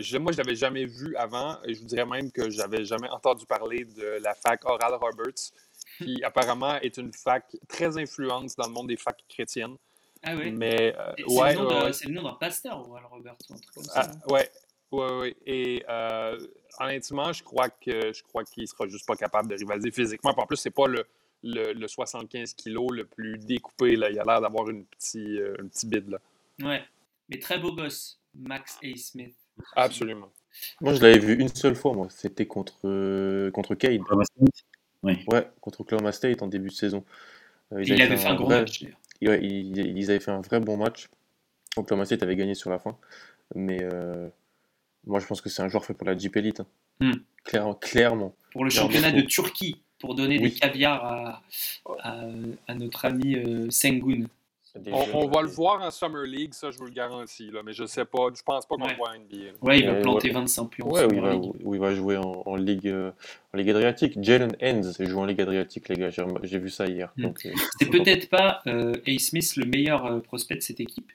Je, moi, je ne l'avais jamais vu avant. Et je vous dirais même que je n'avais jamais entendu parler de la fac Oral Roberts, qui apparemment est une fac très influente dans le monde des facs chrétiennes. Ah oui? Mais, euh, ouais, c'est le nom d'un pasteur, ou Robert, ou un truc comme ça. Ah, ouais, ouais, ouais. Et euh, honnêtement, je crois que je crois qu'il sera juste pas capable de rivaliser physiquement. En plus, c'est pas le, le, 75 kg le plus découpé. Là. Il a l'air d'avoir une petite, euh, un petit bide. Là. Ouais, mais très beau gosse, Max A. Smith. Absolument. Moi, je l'avais vu une seule fois, moi. C'était contre, contre Cade. Ouais. ouais, contre Oklahoma State en début de saison. il avait fait un, gros match, d'ailleurs ils, avaient fait un vrai bon match. Oklahoma State avait gagné sur la fin. Mais euh, moi, je pense que c'est un joueur fait pour la Jeep Elite. Hein. Hmm. clairement. Pour le championnat de Turquie, pour donner des caviars à, à, notre ami euh, Sengun. On, va le voir en Summer League, ça je vous le garantis, là, mais je sais pas, je pense pas qu'on le voit en NBA. Ouais, il va planter 25 pions. Ouais, il va, il va, jouer en, Ligue, euh, en Ligue Adriatique. Jalen Hens joue en Ligue Adriatique, les gars, j'ai vu ça hier. Hmm. Euh, c'est peut-être pas euh, A. Smith le meilleur prospect de cette équipe.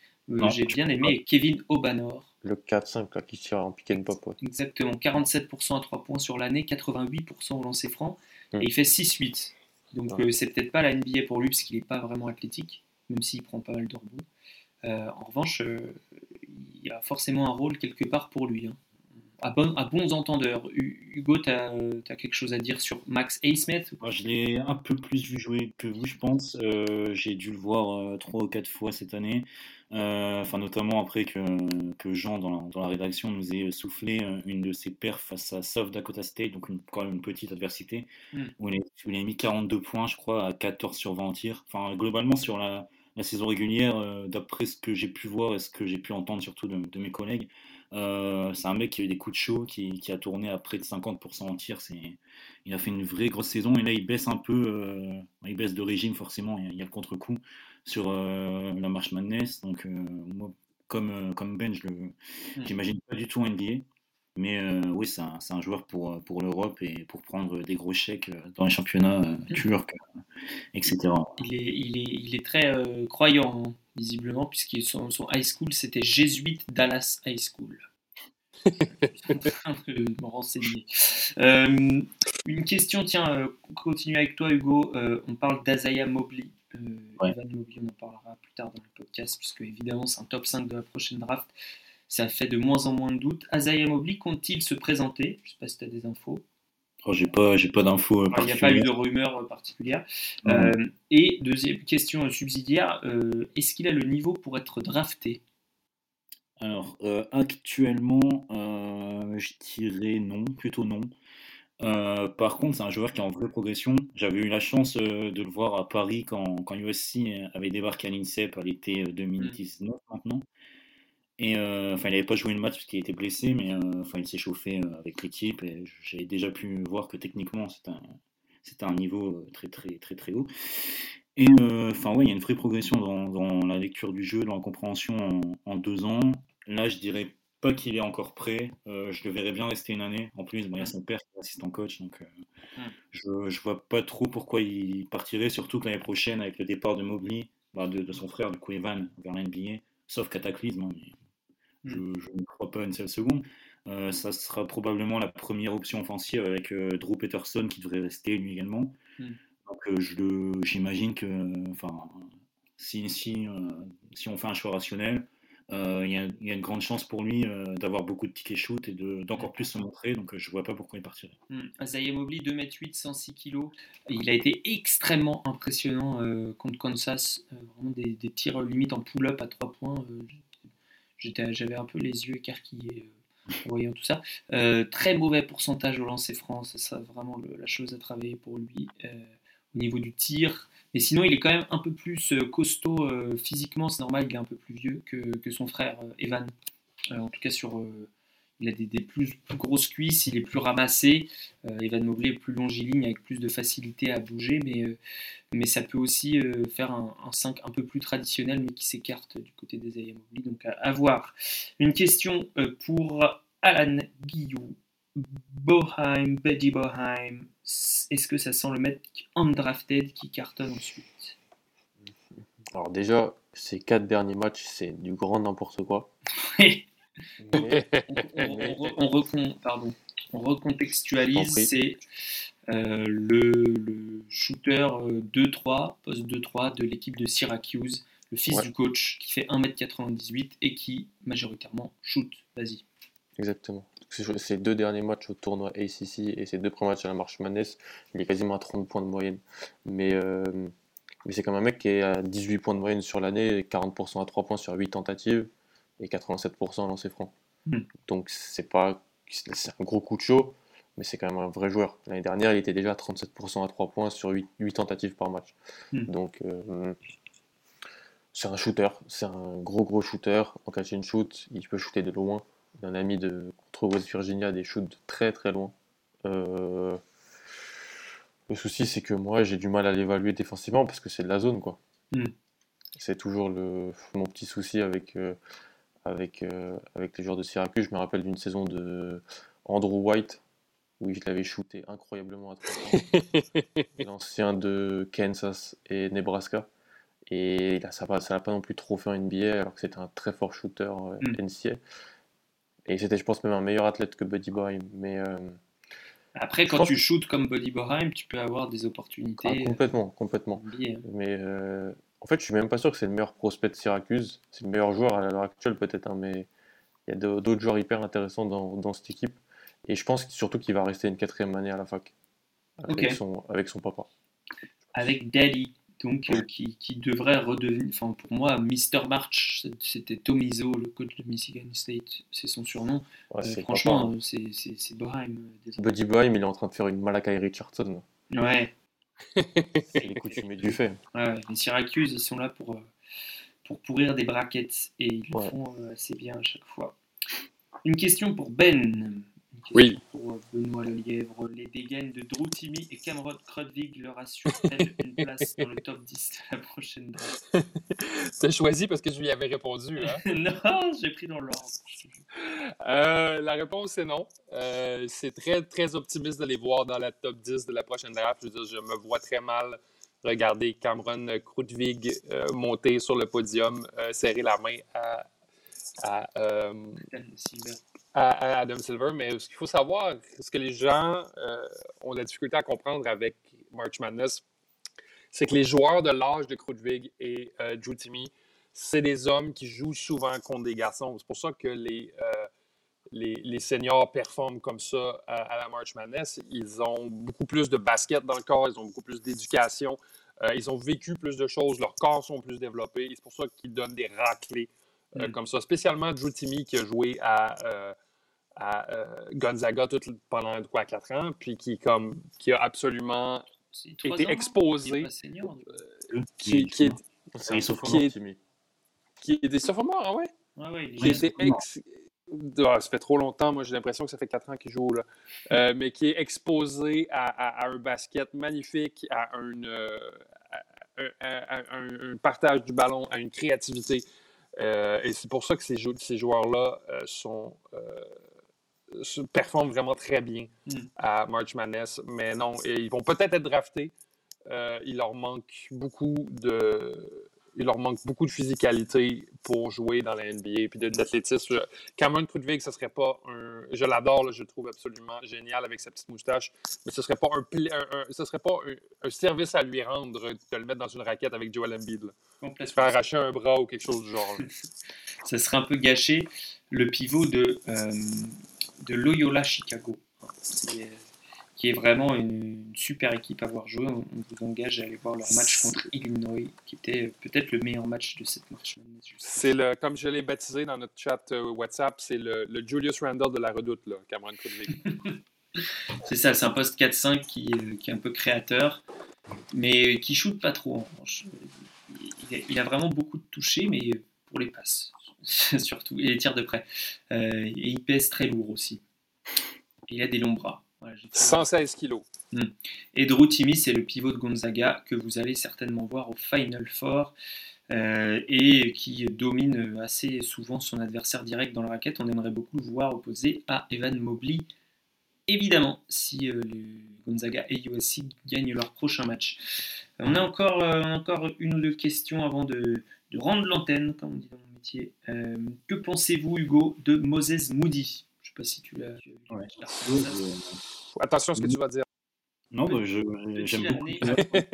J'ai bien aimé Kevin Obanor. Le 4-5 qui tire en pick and pop. Exactement, 47% à 3 points sur l'année, 88% au lancer franc, hmm. et il fait 6-8. Donc c'est peut-être pas la NBA pour lui parce qu'il n'est pas vraiment athlétique même s'il prend pas mal de rebonds. Euh, en revanche, euh, il y a forcément un rôle quelque part pour lui. Hein. À, bons entendeurs. Hugo, tu as, quelque chose à dire sur Max A. Smith Je l'ai un peu plus vu jouer que vous, je pense. Euh, j'ai dû le voir trois ou quatre fois cette année. enfin, notamment après que, que Jean, dans la, rédaction, nous ait soufflé une de ses perfs face à South Dakota State, donc une, quand même une petite adversité, hmm. où, il a, mis 42 points, je crois, à 14 sur 20 tirs. Enfin, globalement, sur la, la saison régulière, euh, d'après ce que j'ai pu voir et ce que j'ai pu entendre surtout de, mes collègues, euh, c'est un mec qui a eu des coups de chaud, qui, a tourné à près de 50% en tir. Il a fait une vraie grosse saison et là il baisse un peu, euh, il baisse de régime forcément, il y a, le contre-coup sur la marche Madness. Donc moi, comme, comme Ben, je n'imagine pas du tout NBA. Mais euh, oui, c'est un, un, joueur pour, pour l'Europe et pour prendre des gros chèques dans les championnats mmh. turcs, etc. Il est, il est, il est très croyant, hein, visiblement, puisque son, son high school, c'était Jésuite Dallas High School. me renseigner. Euh, une question, tiens, euh, continue avec toi, Hugo. Euh, on parle d'Azaya Mobley. Evan Mobley, on en parlera plus tard dans le podcast, puisque évidemment, c'est un top 5 de la prochaine draft. Ça fait de moins en moins de doutes. Azaya Mobley compte-t-il se présenter? Je ne sais pas si tu as des infos. Oh, j'ai pas, j'ai pas d'infos. Il n'y a pas eu de rumeur particulière. et deuxième question subsidiaire, est-ce qu'il a le niveau pour être drafté? Alors, euh, actuellement, euh, je dirais non, plutôt non. Euh, par contre, c'est un joueur qui est en vraie progression. J'avais eu la chance de le voir à Paris quand, quand USC avait débarqué à l'INSEP à l'été 2019 maintenant. Et enfin, il n'avait pas joué le match parce qu'il était blessé, mais enfin, il s'est chauffé avec l'équipe et j'avais déjà pu voir que techniquement, c'était un, c'était un niveau très très très très haut. Et enfin, ouais, il y a une vraie progression dans, dans, la lecture du jeu, dans la compréhension en, en deux ans. Là, je dirais pas qu'il est encore prêt. Euh, je le verrais bien rester une année. En plus, il y a son père qui est assistant coach, donc euh, je, ne vois pas trop pourquoi il partirait, surtout que l'année prochaine, avec le départ de Mobley, bah, de, son frère, du coup Evan, vers l'NBA, sauf cataclysme, hein, je, hmm. ne crois pas une seule seconde. Euh, ça sera probablement la première option offensive avec Drew Peterson qui devrait rester lui également. Hmm. Donc j'imagine que, enfin, si, si, si on fait un choix rationnel, euh, il y, a une grande chance pour lui euh, d'avoir beaucoup de tickets shoot et d'encore plus se montrer, donc euh, je vois pas pourquoi il partirait. Hmm. Zaya Mobley, 2m8, 106 kg. Il a été extrêmement impressionnant contre Kansas, vraiment des, des, tirs limite en pull-up à 3 points. J'avais un peu les yeux écarquillés en voyant tout ça. très mauvais pourcentage au lancer franc, ça sera vraiment la chose à travailler pour lui. au niveau du tir, mais sinon, il est quand même un peu plus euh, costaud euh, physiquement, c'est normal, il est un peu plus vieux que, son frère euh, Evan. en tout cas, sur, il a des, plus, grosses cuisses, il est plus ramassé. Evan Mobley est plus longiligne avec plus de facilité à bouger, mais, mais ça peut aussi faire un, 5 un peu plus traditionnel, mais qui s'écarte du côté des Mobley. Donc à, voir. Une question pour Alan Guillou. Boheim, Betty Boheim, est-ce que ça sent le mec undrafted qui cartonne ensuite? Alors déjà, ces quatre derniers matchs, c'est du grand n'importe quoi. on, recontextualise, c'est euh, le, shooter 2-3, euh, poste 2-3 de l'équipe de Syracuse, le fils du coach qui fait 1m98 et qui majoritairement shoot. Vas-y. Exactement ses deux derniers matchs au tournoi ACC et ses deux premiers matchs à la Marche il est quasiment à 30 points de moyenne. Mais, euh, mais c'est comme un mec qui est à 18 points de moyenne sur l'année, 40% à 3 points sur 8 tentatives et 87% à lancer franc. Hmm. Donc c'est pas c'est un gros coup de chaud, mais c'est quand même un vrai joueur. L'année dernière, il était déjà à 37% à 3 points sur 8, 8 tentatives par match. Hmm. Donc euh, c'est un shooter, c'est un gros gros shooter. En catch and shoot, il peut shooter de loin. Il en a mis de, contre West Virginia des shoots très très loin. Euh, le souci, c'est que moi, j'ai du mal à l'évaluer défensivement parce que c'est de la zone, quoi. Hmm. C'est toujours le, mon petit souci avec, euh, avec, euh, avec les joueurs de Syracuse. Je me rappelle d'une saison de Andrew White où il l'avais shooté incroyablement à 3 L'ancien de Kansas et Nebraska. Et là, ça n'a pas non plus trop fait en NBA alors que c'était un très fort shooter hmm. NCA. Et c'était, je pense, même un meilleur athlète que Buddy Boheim. Mais, euh, Après, quand tu shootes comme Buddy Boheim, tu peux avoir des opportunités. Ah, complètement, complètement. Mais euh, en fait, je suis même pas sûr que c'est le meilleur prospect de Syracuse. C'est le meilleur joueur à l'heure actuelle, peut-être, hein, mais il y a d'autres joueurs hyper intéressants dans, dans, cette équipe. Et je pense surtout qu'il va rester une quatrième année à la fac. Avec, son, avec son papa. Avec Daddy donc euh, qui, devrait redevenir, enfin pour moi, Mr. March, c'était Tomizo, le coach de Michigan State, c'est son surnom. Euh, franchement, euh, c'est Boheim. Buddy Boheim, il est en train de faire une Malakai Richardson. Ouais. C'est les coutumes du fait. Ouais, les Syracuse, ils sont là pour, pour pourrir des brackets et ils le font assez bien à chaque fois. Une question pour Ben. Oui. Pour euh, Benoît Lelièvre, les dégaines de Drew Timmy et Cameron Krudvig leur assurent-elles une place dans le top 10 de la prochaine draft T'as choisi parce que je lui avais répondu. Hein? Non, j'ai pris dans l'ordre. Euh, la réponse est non. Euh, c'est très, très optimiste de les voir dans la top 10 de la prochaine draft. Je veux dire, je me vois très mal regarder Cameron Krudvig euh, monter sur le podium, serrer la main à, à, euh. À- Adam Silver. Mais ce qu'il faut savoir, ce que les gens euh, ont de la difficulté à comprendre avec March Madness, c'est que les joueurs de l'âge de Krudvig et euh, Drew Timmy, c'est des hommes qui jouent souvent contre des garçons. C'est pour ça que les, euh, les, seniors performent comme ça à, à la March Madness. Ils ont beaucoup plus de basket dans le corps, ils ont beaucoup plus d'éducation, euh, ils ont vécu plus de choses, leurs corps sont plus développés. C'est pour ça qu'ils donnent des raclés euh, Mm. comme ça. Spécialement Drew Timmy qui a joué à, euh, à euh, Gonzaga tout, pendant quoi, 4 ans, puis qui, comme, qui a absolument été ans, est exposé, qui, qui est, C'est un sophomore, qui est- Timmy. qui est des sophomores, ah ouais? Ouais, ouais, il est qui était ex... Ah, ça fait trop longtemps, moi j'ai l'impression que ça fait 4 ans qu'il joue là. Euh, mais qui est exposé à, à- à un basket magnifique, à à- à- à- un partage du ballon, à une créativité. Euh, et c'est pour ça que ces, jou- ces joueurs-là euh, sont euh, se- performent vraiment très bien Mm. à March Madness. Mais non, et ils vont peut-être être draftés. Il leur manque beaucoup de il leur manque beaucoup de physicalité pour jouer dans la NBA puis de- d'athlétisme. Je- Cameron Krudvig, ce serait pas un. Je l'adore, je le trouve absolument génial avec sa petite moustache, mais ce serait pas un, un- un- ce serait pas un, un service à lui rendre de le mettre dans une raquette avec Joel Embiid. Là. Se faire arracher un bras ou quelque chose du genre. ça serait un peu gâché le pivot de, euh, de Loyola Chicago, qui est, vraiment une, une super équipe à voir jouer. On, on vous engage à aller voir leur match contre Illinois, qui était peut-être le meilleur match de cette marche. C'est le, comme je l'ai baptisé dans notre chat euh, WhatsApp, c'est le, le Julius Randle de la redoute, là, Cameron Krudvig. C'est ça, c'est un poste 4-5 qui, est- qui est un peu créateur, mais qui shoot pas trop en revanche. Il, a- il a vraiment beaucoup de touchés, mais pour les passes, surtout, et les tirs de près. Euh, et il pèse très lourd aussi. Et il a des longs bras. Voilà, j'ai fait- 116 kilos. Et Drew Timmy, c'est le pivot de Gonzaga que vous allez certainement voir au Final Four euh, et qui domine assez souvent son adversaire direct dans la raquette. On aimerait beaucoup le voir opposé à Evan Mobley. Évidemment, si euh, le Gonzaga et USC gagnent leur prochain match. On a encore, euh, encore une ou deux questions avant de, de rendre l'antenne, comme on dit dans mon métier. Euh, que pensez-vous, Hugo, de Moses Moody? Je ne sais pas si tu l'as. Ouais. Euh, Attention à ce que tu vas dire. Non, bah, j'aime beaucoup.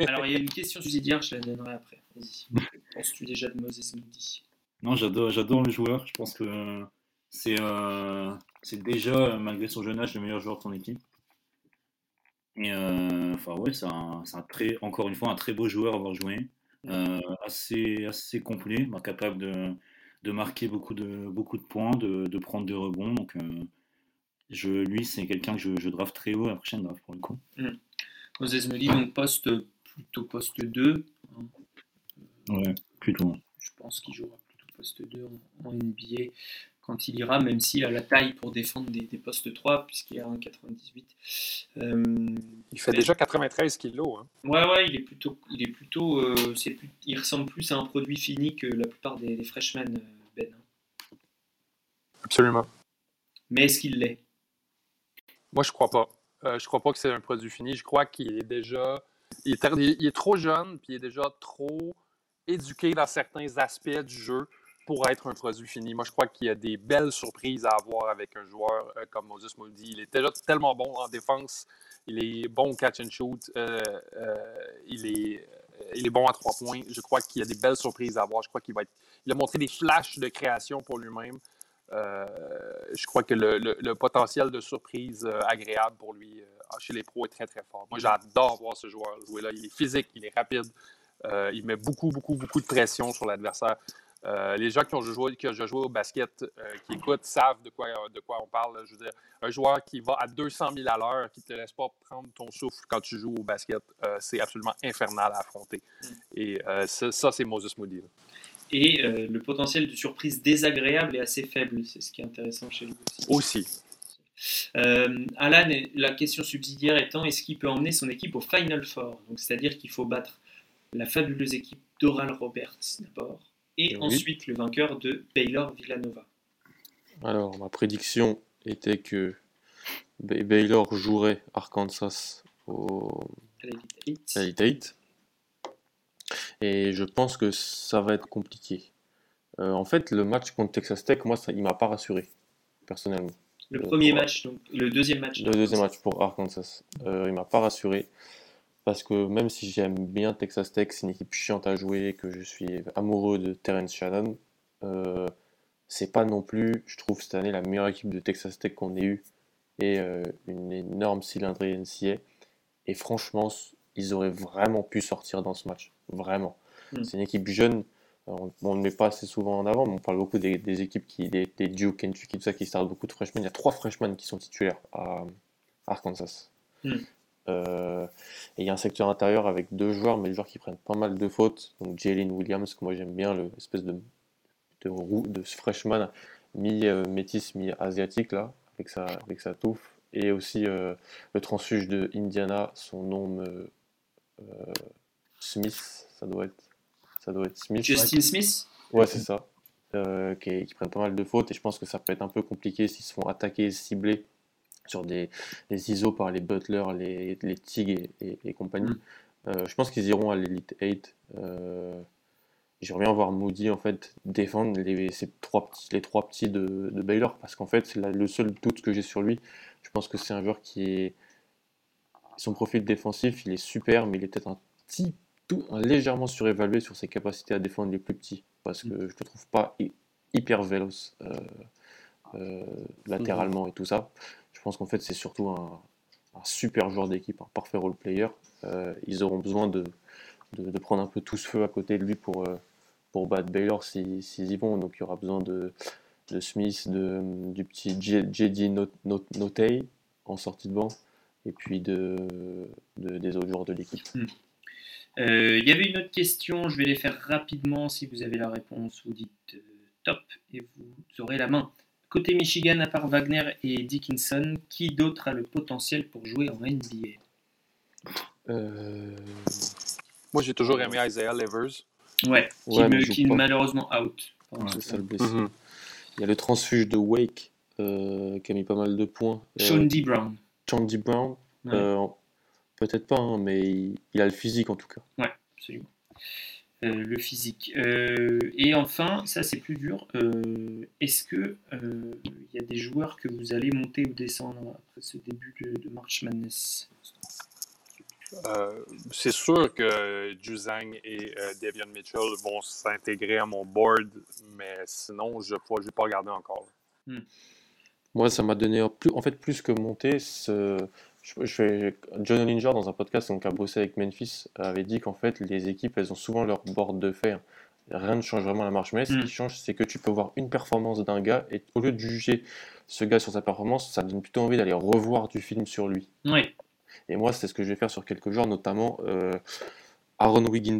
Alors, il y a une question subsidiaire, je la donnerai après. Vas-y. Penses-tu déjà de Moses Moody? Non, j'adore, j'adore le joueur. Je pense que c'est, euh, c'est déjà, euh, malgré son jeune âge, le meilleur joueur de son équipe. Et euh, enfin, ouais, c'est un, c'est un très, encore une fois, un très beau joueur à avoir joué. Euh, assez, assez complet, bah, capable de, de marquer beaucoup de, beaucoup de points, de, de prendre des rebonds. Donc, euh, je, lui, c'est quelqu'un que je, je draft très haut à la prochaine draft pour le coup. Moses Moody, donc poste, plutôt poste 2. hein. Ouais, plutôt. Je pense qu'il jouera plutôt poste 2 en, en NBA quand il ira, même s'il a la taille pour défendre des, des postes 3, puisqu'il a un 98. Euh, Il fait déjà 93 kilos. Hein. ouais, ouais, il est plutôt. Il, est plutôt euh, plus- il ressemble plus à un produit fini que la plupart des, des freshmen, euh. Absolument. Mais est-ce qu'il l'est? Moi, je crois pas. Euh, je crois pas que c'est un produit fini. Je crois qu'il est déjà. Il est, tar- il est trop jeune, puis il est déjà trop éduqué dans certains aspects du jeu pour être un produit fini. Moi, je crois qu'il y a des belles surprises à avoir avec un joueur euh, comme Moses Moody. Il est déjà tellement bon en défense. Il est bon au catch and shoot. euh, euh, il, est, il est bon à trois points. Je crois qu'il y a des belles surprises à avoir. Je crois qu'il va être. Il a montré des flashs de création pour lui-même. Euh, je crois que le, le- le potentiel de surprise euh, agréable pour lui euh, chez les pros est très très fort. Moi, j'adore voir ce joueur jouer là. Il est physique, il est rapide, euh, il met beaucoup, beaucoup, beaucoup de pression sur l'adversaire. Euh, les gens qui ont joué, qui ont joué au basket, euh, qui écoutent, savent de quoi, de quoi on parle. Je veux dire, un joueur qui va à 200 000 à l'heure, qui ne te laisse pas prendre ton souffle quand tu joues au basket, c'est absolument infernal à affronter. Mm. Et ça, ça, c'est Moses Moody. là. Et euh, le potentiel de surprise désagréable est assez faible. C'est ce qui est intéressant chez lui aussi. Aussi. Euh, Alan, la question subsidiaire étant est-ce qu'il peut emmener son équipe au Final Four? C'est-à-dire qu'il faut battre la fabuleuse équipe d'Oral Roberts d'abord, et ensuite le vainqueur de Baylor Villanova. Alors, ma prédiction était que Bay- Baylor jouerait Arkansas au. Elite Eight. Et je pense que ça va être compliqué. Euh, en fait, le match contre Texas Tech, moi, ça, il m'a pas rassuré, personnellement. Le Euh, premier pour- match, donc le deuxième match. Le deuxième match pour Arkansas, euh, il m'a pas rassuré. Parce que même si j'aime bien Texas Tech, c'est une équipe chiante à jouer, que je suis amoureux de Terrence Shannon, euh, c'est pas non plus, je trouve, cette année la meilleure équipe de Texas Tech qu'on ait eue et une énorme cylindrée NCA. Et franchement, ils auraient vraiment pu sortir dans ce match. Vraiment. Mm. C'est une équipe jeune. On on ne le met pas assez souvent en avant, mais on parle beaucoup des, des équipes qui, des, des Duke, Kentucky, tout ça, qui startent beaucoup de freshmen. Il y a trois freshmen qui sont titulaires à Arkansas. Mm. Euh, et il y a un secteur intérieur avec deux joueurs, mais des joueurs qui prennent pas mal de fautes. Donc Jalen Williams, que moi j'aime bien, l'espèce de, de, roux, de freshman mi-métis, mi-asiatique, là, avec sa, avec sa touffe. Et aussi euh, le transfuge de Indiana, son nom me- euh, Smith, ça doit être, ça doit être Smith. Justin Smith Ouais, c'est ça. Euh, qui, qui prennent pas mal de fautes et je pense que ça peut être un peu compliqué s'ils se font attaquer et cibler sur des, des ISO par les Butler, les, les Tig et, et- et compagnie. Mm. Euh, je pense qu'ils iront à l'Elite 8. Euh, J'aimerais bien voir Moody en fait défendre les, ces trois petits, les trois petits de, de Baylor parce qu'en fait c'est le seul doute que j'ai sur lui. Je pense que c'est un joueur qui est son profil défensif, il est super, mais il est peut-être un petit tout, légèrement surévalué sur ses capacités à défendre les plus petits parce que je ne le trouve pas hy- hyper véloce euh, euh, latéralement et tout ça. Je pense qu'en fait c'est surtout un, un super joueur d'équipe, un parfait role player. Euh, ils auront besoin de, de, de prendre un peu tout ce feu à côté de lui pour, pour battre Baylor s'ils s'ils y vont. Donc il y aura besoin de, de Smith, de, du petit JD Not- Not- Notey en sortie de banc et puis de, de- des autres joueurs de l'équipe. Euh, Il y avait une autre question, je vais les faire rapidement. Si vous avez la réponse, vous dites euh, top et vous aurez la main. Côté Michigan, à part Wagner et Dickinson, qui d'autre a le potentiel pour jouer en NBA Euh, Moi, j'ai toujours aimé Isaiah Livers. Ouais, qui, Ouais, me- qui est malheureusement out. Ouais. c'est ça le blessé. Mhm. Il y a le transfuge de Wake euh, qui a mis pas mal de points. Euh, Sean D. Brown. Chandy Brown, Ouais. Peut-être pas, hein, mais il, il a le physique en tout cas. Absolument. Euh, le physique. Euh, et enfin, ça c'est plus dur. euh, Est-ce que euh, il y a des joueurs que vous allez monter ou descendre après ce début de, de March Madness? Euh, c'est sûr que Juzang et euh, Devion Mitchell vont s'intégrer à mon board, mais sinon, je ne vais pas regarder encore. Moi, ça m'a donné en plus, en fait plus que monter. Ce, je, je fais- John Olinger dans un podcast donc, qui a bossé avec Memphis avait dit qu'en fait les équipes elles ont souvent leur board de fer. Rien ne change vraiment la marche, mais ce Mm. qui change c'est que tu peux voir une performance d'un gars et au lieu de juger ce gars sur sa performance, ça donne plutôt envie d'aller revoir du film sur lui. Oui, Et moi, c'est ce que je vais faire sur quelques joueurs, notamment euh, Aaron Wiggins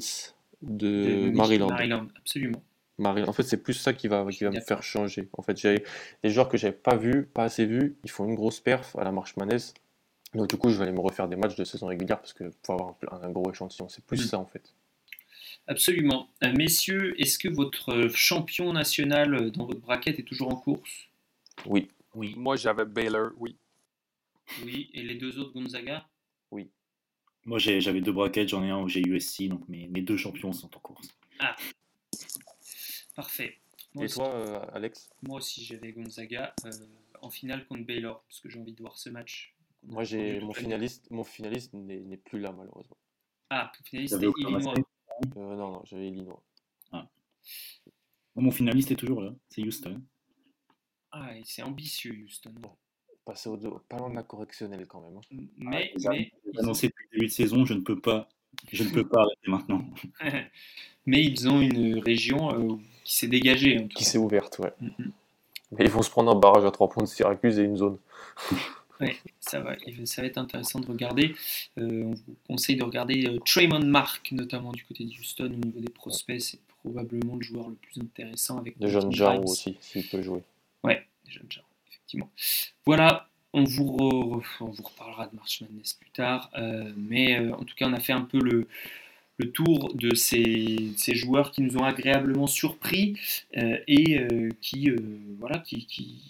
de, Maryland. Maryland, absolument. Maryland. En fait, c'est plus ça qui va, qui va me faire changer. En fait, j'ai des joueurs que j'avais pas vus, pas assez vus, ils font une grosse perf à la marche manesse. Donc du coup, je vais aller me refaire des matchs de saison régulière parce que pour avoir un, un gros échantillon, c'est plus Mm. ça en fait. Absolument. Euh, messieurs, est-ce que votre champion national euh, dans votre braquette est toujours en course? Oui. Oui. Moi, j'avais Baylor, oui. Oui. Et les deux autres, Gonzaga? Moi, j'ai- j'avais deux brackets, j'en ai un où j'ai USC, donc mes, mes deux champions sont en course. Parfait. Moi Et aussi, toi, euh, Alex? Moi aussi, j'avais Gonzaga euh, en finale contre Baylor, parce que j'ai envie de voir ce match. Moi, j'ai mon finaliste, mon finaliste n'est plus là malheureusement. Ah, ton finaliste, c'était Illinois. Euh, non, non, j'avais Illinois. Mon finaliste est toujours là, c'est Houston. Ah, et c'est ambitieux, Houston. Passé au deux, pas loin de la correctionnelle quand même. hein. Mais, Déjà, mais, annoncé depuis le début de saison, je ne peux pas, je ne peux pas arrêter maintenant. mais ils ont une région euh, qui s'est dégagée. En tout Qui s'est ouverte, ouais. Mhm. Mais ils vont se prendre un barrage à 3 points de Syracuse et une zone. Ça va, ça va être intéressant de regarder. Euh, on vous conseille de regarder euh, Traymond Mark, notamment du côté de Houston, au niveau des prospects. C'est probablement le joueur le plus intéressant avec De John Grimes. aussi, s'il peut jouer. Ouais, des jeunes gens, effectivement. Voilà, On vous, on vous reparlera de March Madness plus tard, mais en tout cas, on a fait un peu le, le tour de ces, ces, joueurs qui nous ont agréablement surpris et qui, voilà, qui, qui,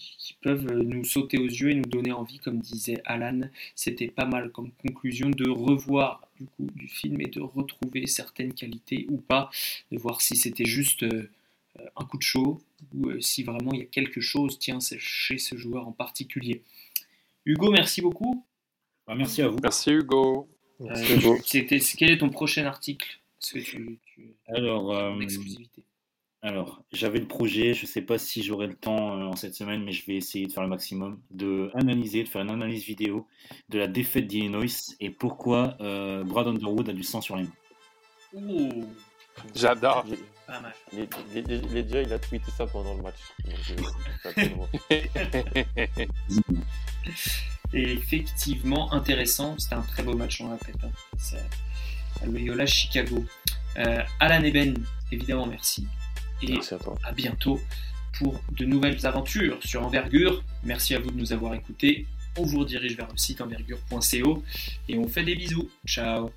peuvent nous sauter aux yeux et nous donner envie, comme disait Alan. C'était pas mal comme conclusion de revoir du coup du film et de retrouver certaines qualités ou pas, de voir si c'était juste euh, un coup de chaud ou euh, si vraiment il y a quelque chose tiens, chez ce joueur en particulier. Hugo, merci beaucoup. Bah, merci à vous. Merci Hugo. Euh, quel est ton prochain article? Que tu, Alors, exclusivité alors, j'avais le projet, je ne sais pas si j'aurai le temps euh, en cette semaine, mais je vais essayer de faire le maximum, de analyser, de faire une analyse vidéo de la défaite d'Illinois et pourquoi euh, Brad Underwood a du sang sur les mains. J'adore. Les, déjà, il a tweeté ça pendant le match. Euh, effectivement, intéressant. C'était un très beau match, on répète. Hein. C'est Loyola Chicago. Alan Eben, évidemment, merci et à, bientôt pour de nouvelles aventures sur Envergure. Merci à vous de nous avoir écoutés. On vous redirige vers le site envergure.co et on fait des bisous. Ciao